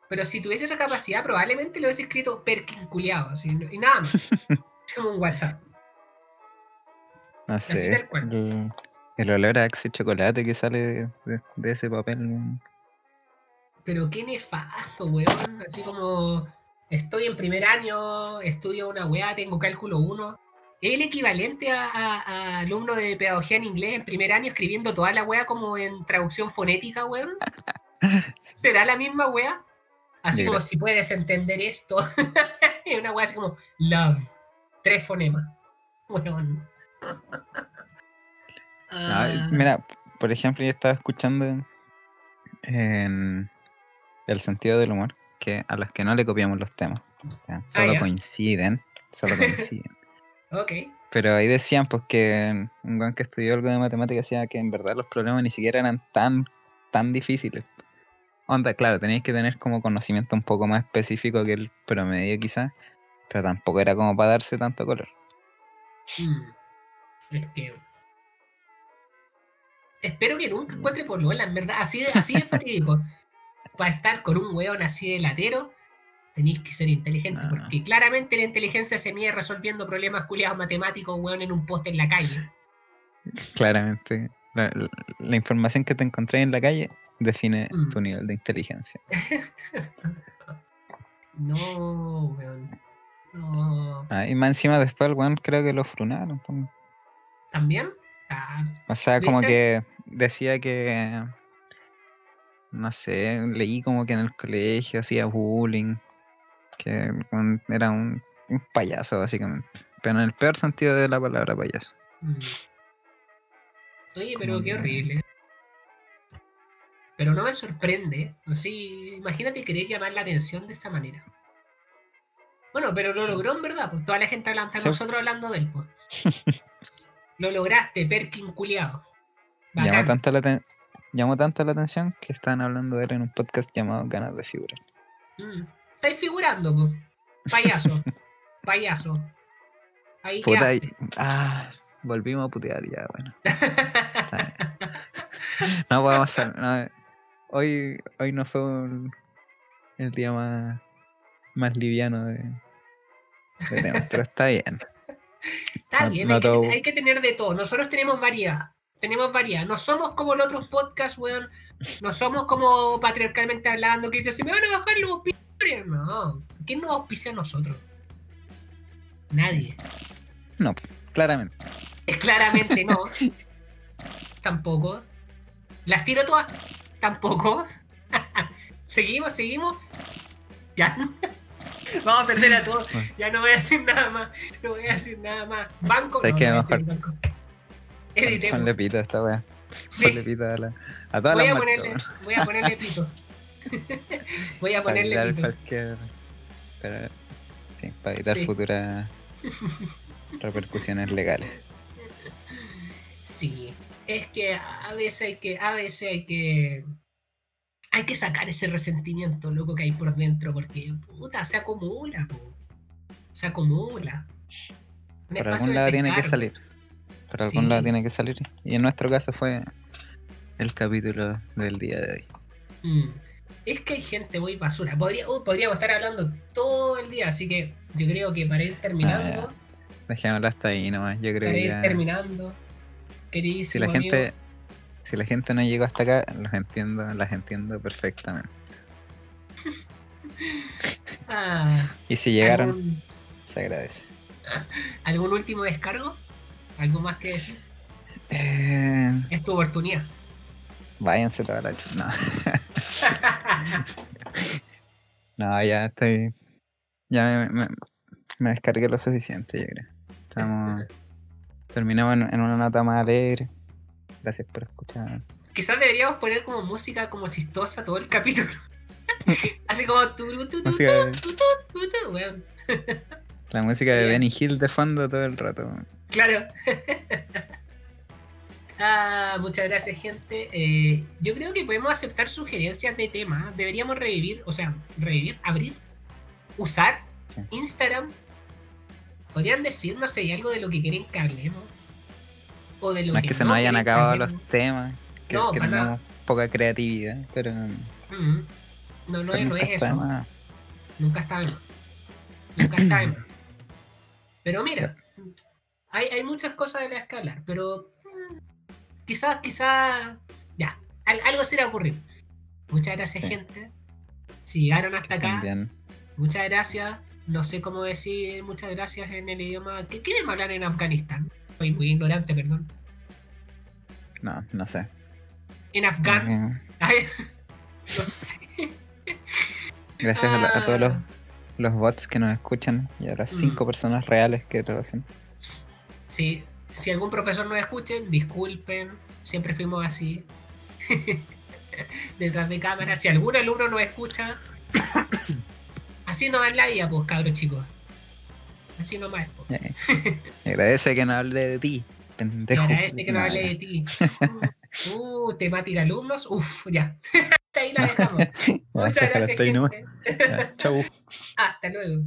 Pero si tuviese esa capacidad, probablemente lo hubiese escrito Perkin culiado, así, y nada más. Es como un WhatsApp. No Así tal cual. El, el olor a Axe chocolate que sale de, ese papel. Pero qué nefasto, weón. Así como estoy en primer año, estudio una weá, tengo cálculo 1. Es el equivalente a, a- a alumno de pedagogía en inglés en primer año escribiendo toda la weá como en traducción fonética, weón. ¿Será la misma weá? Así como si puedes entender esto. Es una weá así como love. Tres fonemas. Weón. No, Ah, mira, por ejemplo, yo estaba escuchando en El sentido del humor, que a los que no le copiamos los temas. ¿ya? Solo Ah, coinciden, solo coinciden. ok. Pero ahí decían pues que un guan que estudió algo de matemáticas decía que en verdad los problemas ni siquiera eran tan, tan difíciles. Onda, claro, tenéis que tener como conocimiento un poco más específico que el promedio quizás, pero tampoco era como para darse tanto color. Mm. Es que. Espero que nunca encuentre polola, en verdad. Así de, así de fatídico. Para estar con un weón así de latero, tenéis que ser inteligente. No. Porque claramente la inteligencia se mide resolviendo problemas culiados matemáticos, weón, en un poste en la calle. Claramente, la, la- la información que te encontré en la calle define Mm. tu nivel de inteligencia. No, weón. No. Ah, y más encima después el weón creo que lo frunaron. ¿También? Ah, O sea, como que decía que, no sé, leí como que en el colegio hacía bullying, que era un, un payaso básicamente, pero en el peor sentido de la palabra payaso. Mm. Oye, pero Como qué horrible. Pero no me sorprende. Así, imagínate querer llamar la atención de esa manera. Bueno, pero lo logró en verdad, pues toda la gente hablando, Sí. nosotros hablando de él, pues. lo lograste, Perkin culiado. Llamó tanto, la llamó tanto la atención que estaban hablando de él en un podcast llamado Ganas de Figurar. Mm. Estáis figurando, pues. Payaso. Payaso. Ahí Puta, y- ah, volvimos a putear ya, bueno. No podemos hacer. no, hoy, hoy no fue un- el día más, más liviano de, de temas, pero está bien. Está No- bien, no hay, que, todo- hay que tener de todo. Nosotros tenemos variedad. Tenemos variedad. No somos como los otros podcasts, weón. No somos como patriarcalmente hablando, que dice, se me van a bajar los auspiciadores. No. ¿Quién nos auspicia a nosotros? Nadie. No, claramente. Claramente no. Tampoco. ¿Las tiro todas? Tampoco. ¿Seguimos? ¿Seguimos? Ya. Vamos a perder a todos. Ya no voy a decir nada más. No voy a decir nada más. Banco. ¿Sabes no, qué? Mejor- banco. Editemos. Ponle pito a esta wea. Sí. Ponle pito a, la, a todas Voy las a, ponerle, voy a ponerle pito. voy a Para ponerle evitar pito. cualquier. Pero, sí, para evitar Sí. futuras repercusiones legales. Sí, es que a veces hay que, a veces hay que, hay que sacar ese resentimiento, loco, que hay por dentro, porque puta, se acumula, po. se acumula. Un Por algún lado tiene que salir. Por algún Sí. lado tiene que salir. Y en nuestro caso fue el capítulo del día de hoy. Mm. Es que hay gente muy basura. Podría, uh, podríamos estar hablando todo el día, así que yo creo que para ir terminando, Dejémoslo hasta ahí nomás. Yo creo para que ir ya. terminando, Si la amigo, gente. Si la gente no llegó hasta acá, los entiendo, las entiendo perfectamente. ah, Y si llegaron, ¿algún- se agradece. ¿Algún último descargo? ¿Algo más que decir? Eh, Es tu oportunidad. váyanse toda la No. no, ya estoy. Ya me, me- me descargué lo suficiente, yo creo. Estamos. Terminamos en, en una nota más alegre. Gracias por escuchar. Quizás deberíamos poner como música como chistosa todo el capítulo. Así como. La música Sí, de. Benny Hill de fondo todo el rato. Claro. Ah, muchas gracias, gente. Eh, yo creo que podemos aceptar sugerencias de temas. Deberíamos revivir, o sea, revivir, abrir, usar Sí. Instagram. Podrían decirnos si hay algo de lo que quieren que hablemos. O de lo No es que que se no nos hayan que acabado hablemos. los temas, que, No, que para tengamos poca creatividad, pero Mm. No, no, pero no nunca es eso. más. Nunca está de más. Nunca está de más. Pero mira, hay, hay muchas cosas de las que hablar, pero mm, quizás, quizás, ya, al- algo se le va a ocurrir. Muchas gracias, Sí. gente. Si llegaron hasta acá, También. muchas gracias. No sé cómo decir muchas gracias en el idioma. ¿Qué quieren hablar en Afganistán? Soy muy ignorante, perdón. No, no sé. En Afgan. Eh, no sé. Gracias a todos los, Ah, los bots que nos escuchan y a las Mm. cinco personas reales que lo hacen. Sí, si algún profesor nos escuchen, disculpen, siempre fuimos así. Detrás de cámara. Si algún alumno nos escucha, así nomás es la vida, pues cabros chicos. Así nomás. Pues. Eh, me agradece que no hable de ti, pendejo. agradece que no hable de ti. Uh, temática alumnos, uff, ya. Hasta ahí la dejamos. Muchas gracias, nomás. gente. Chau. Hasta luego.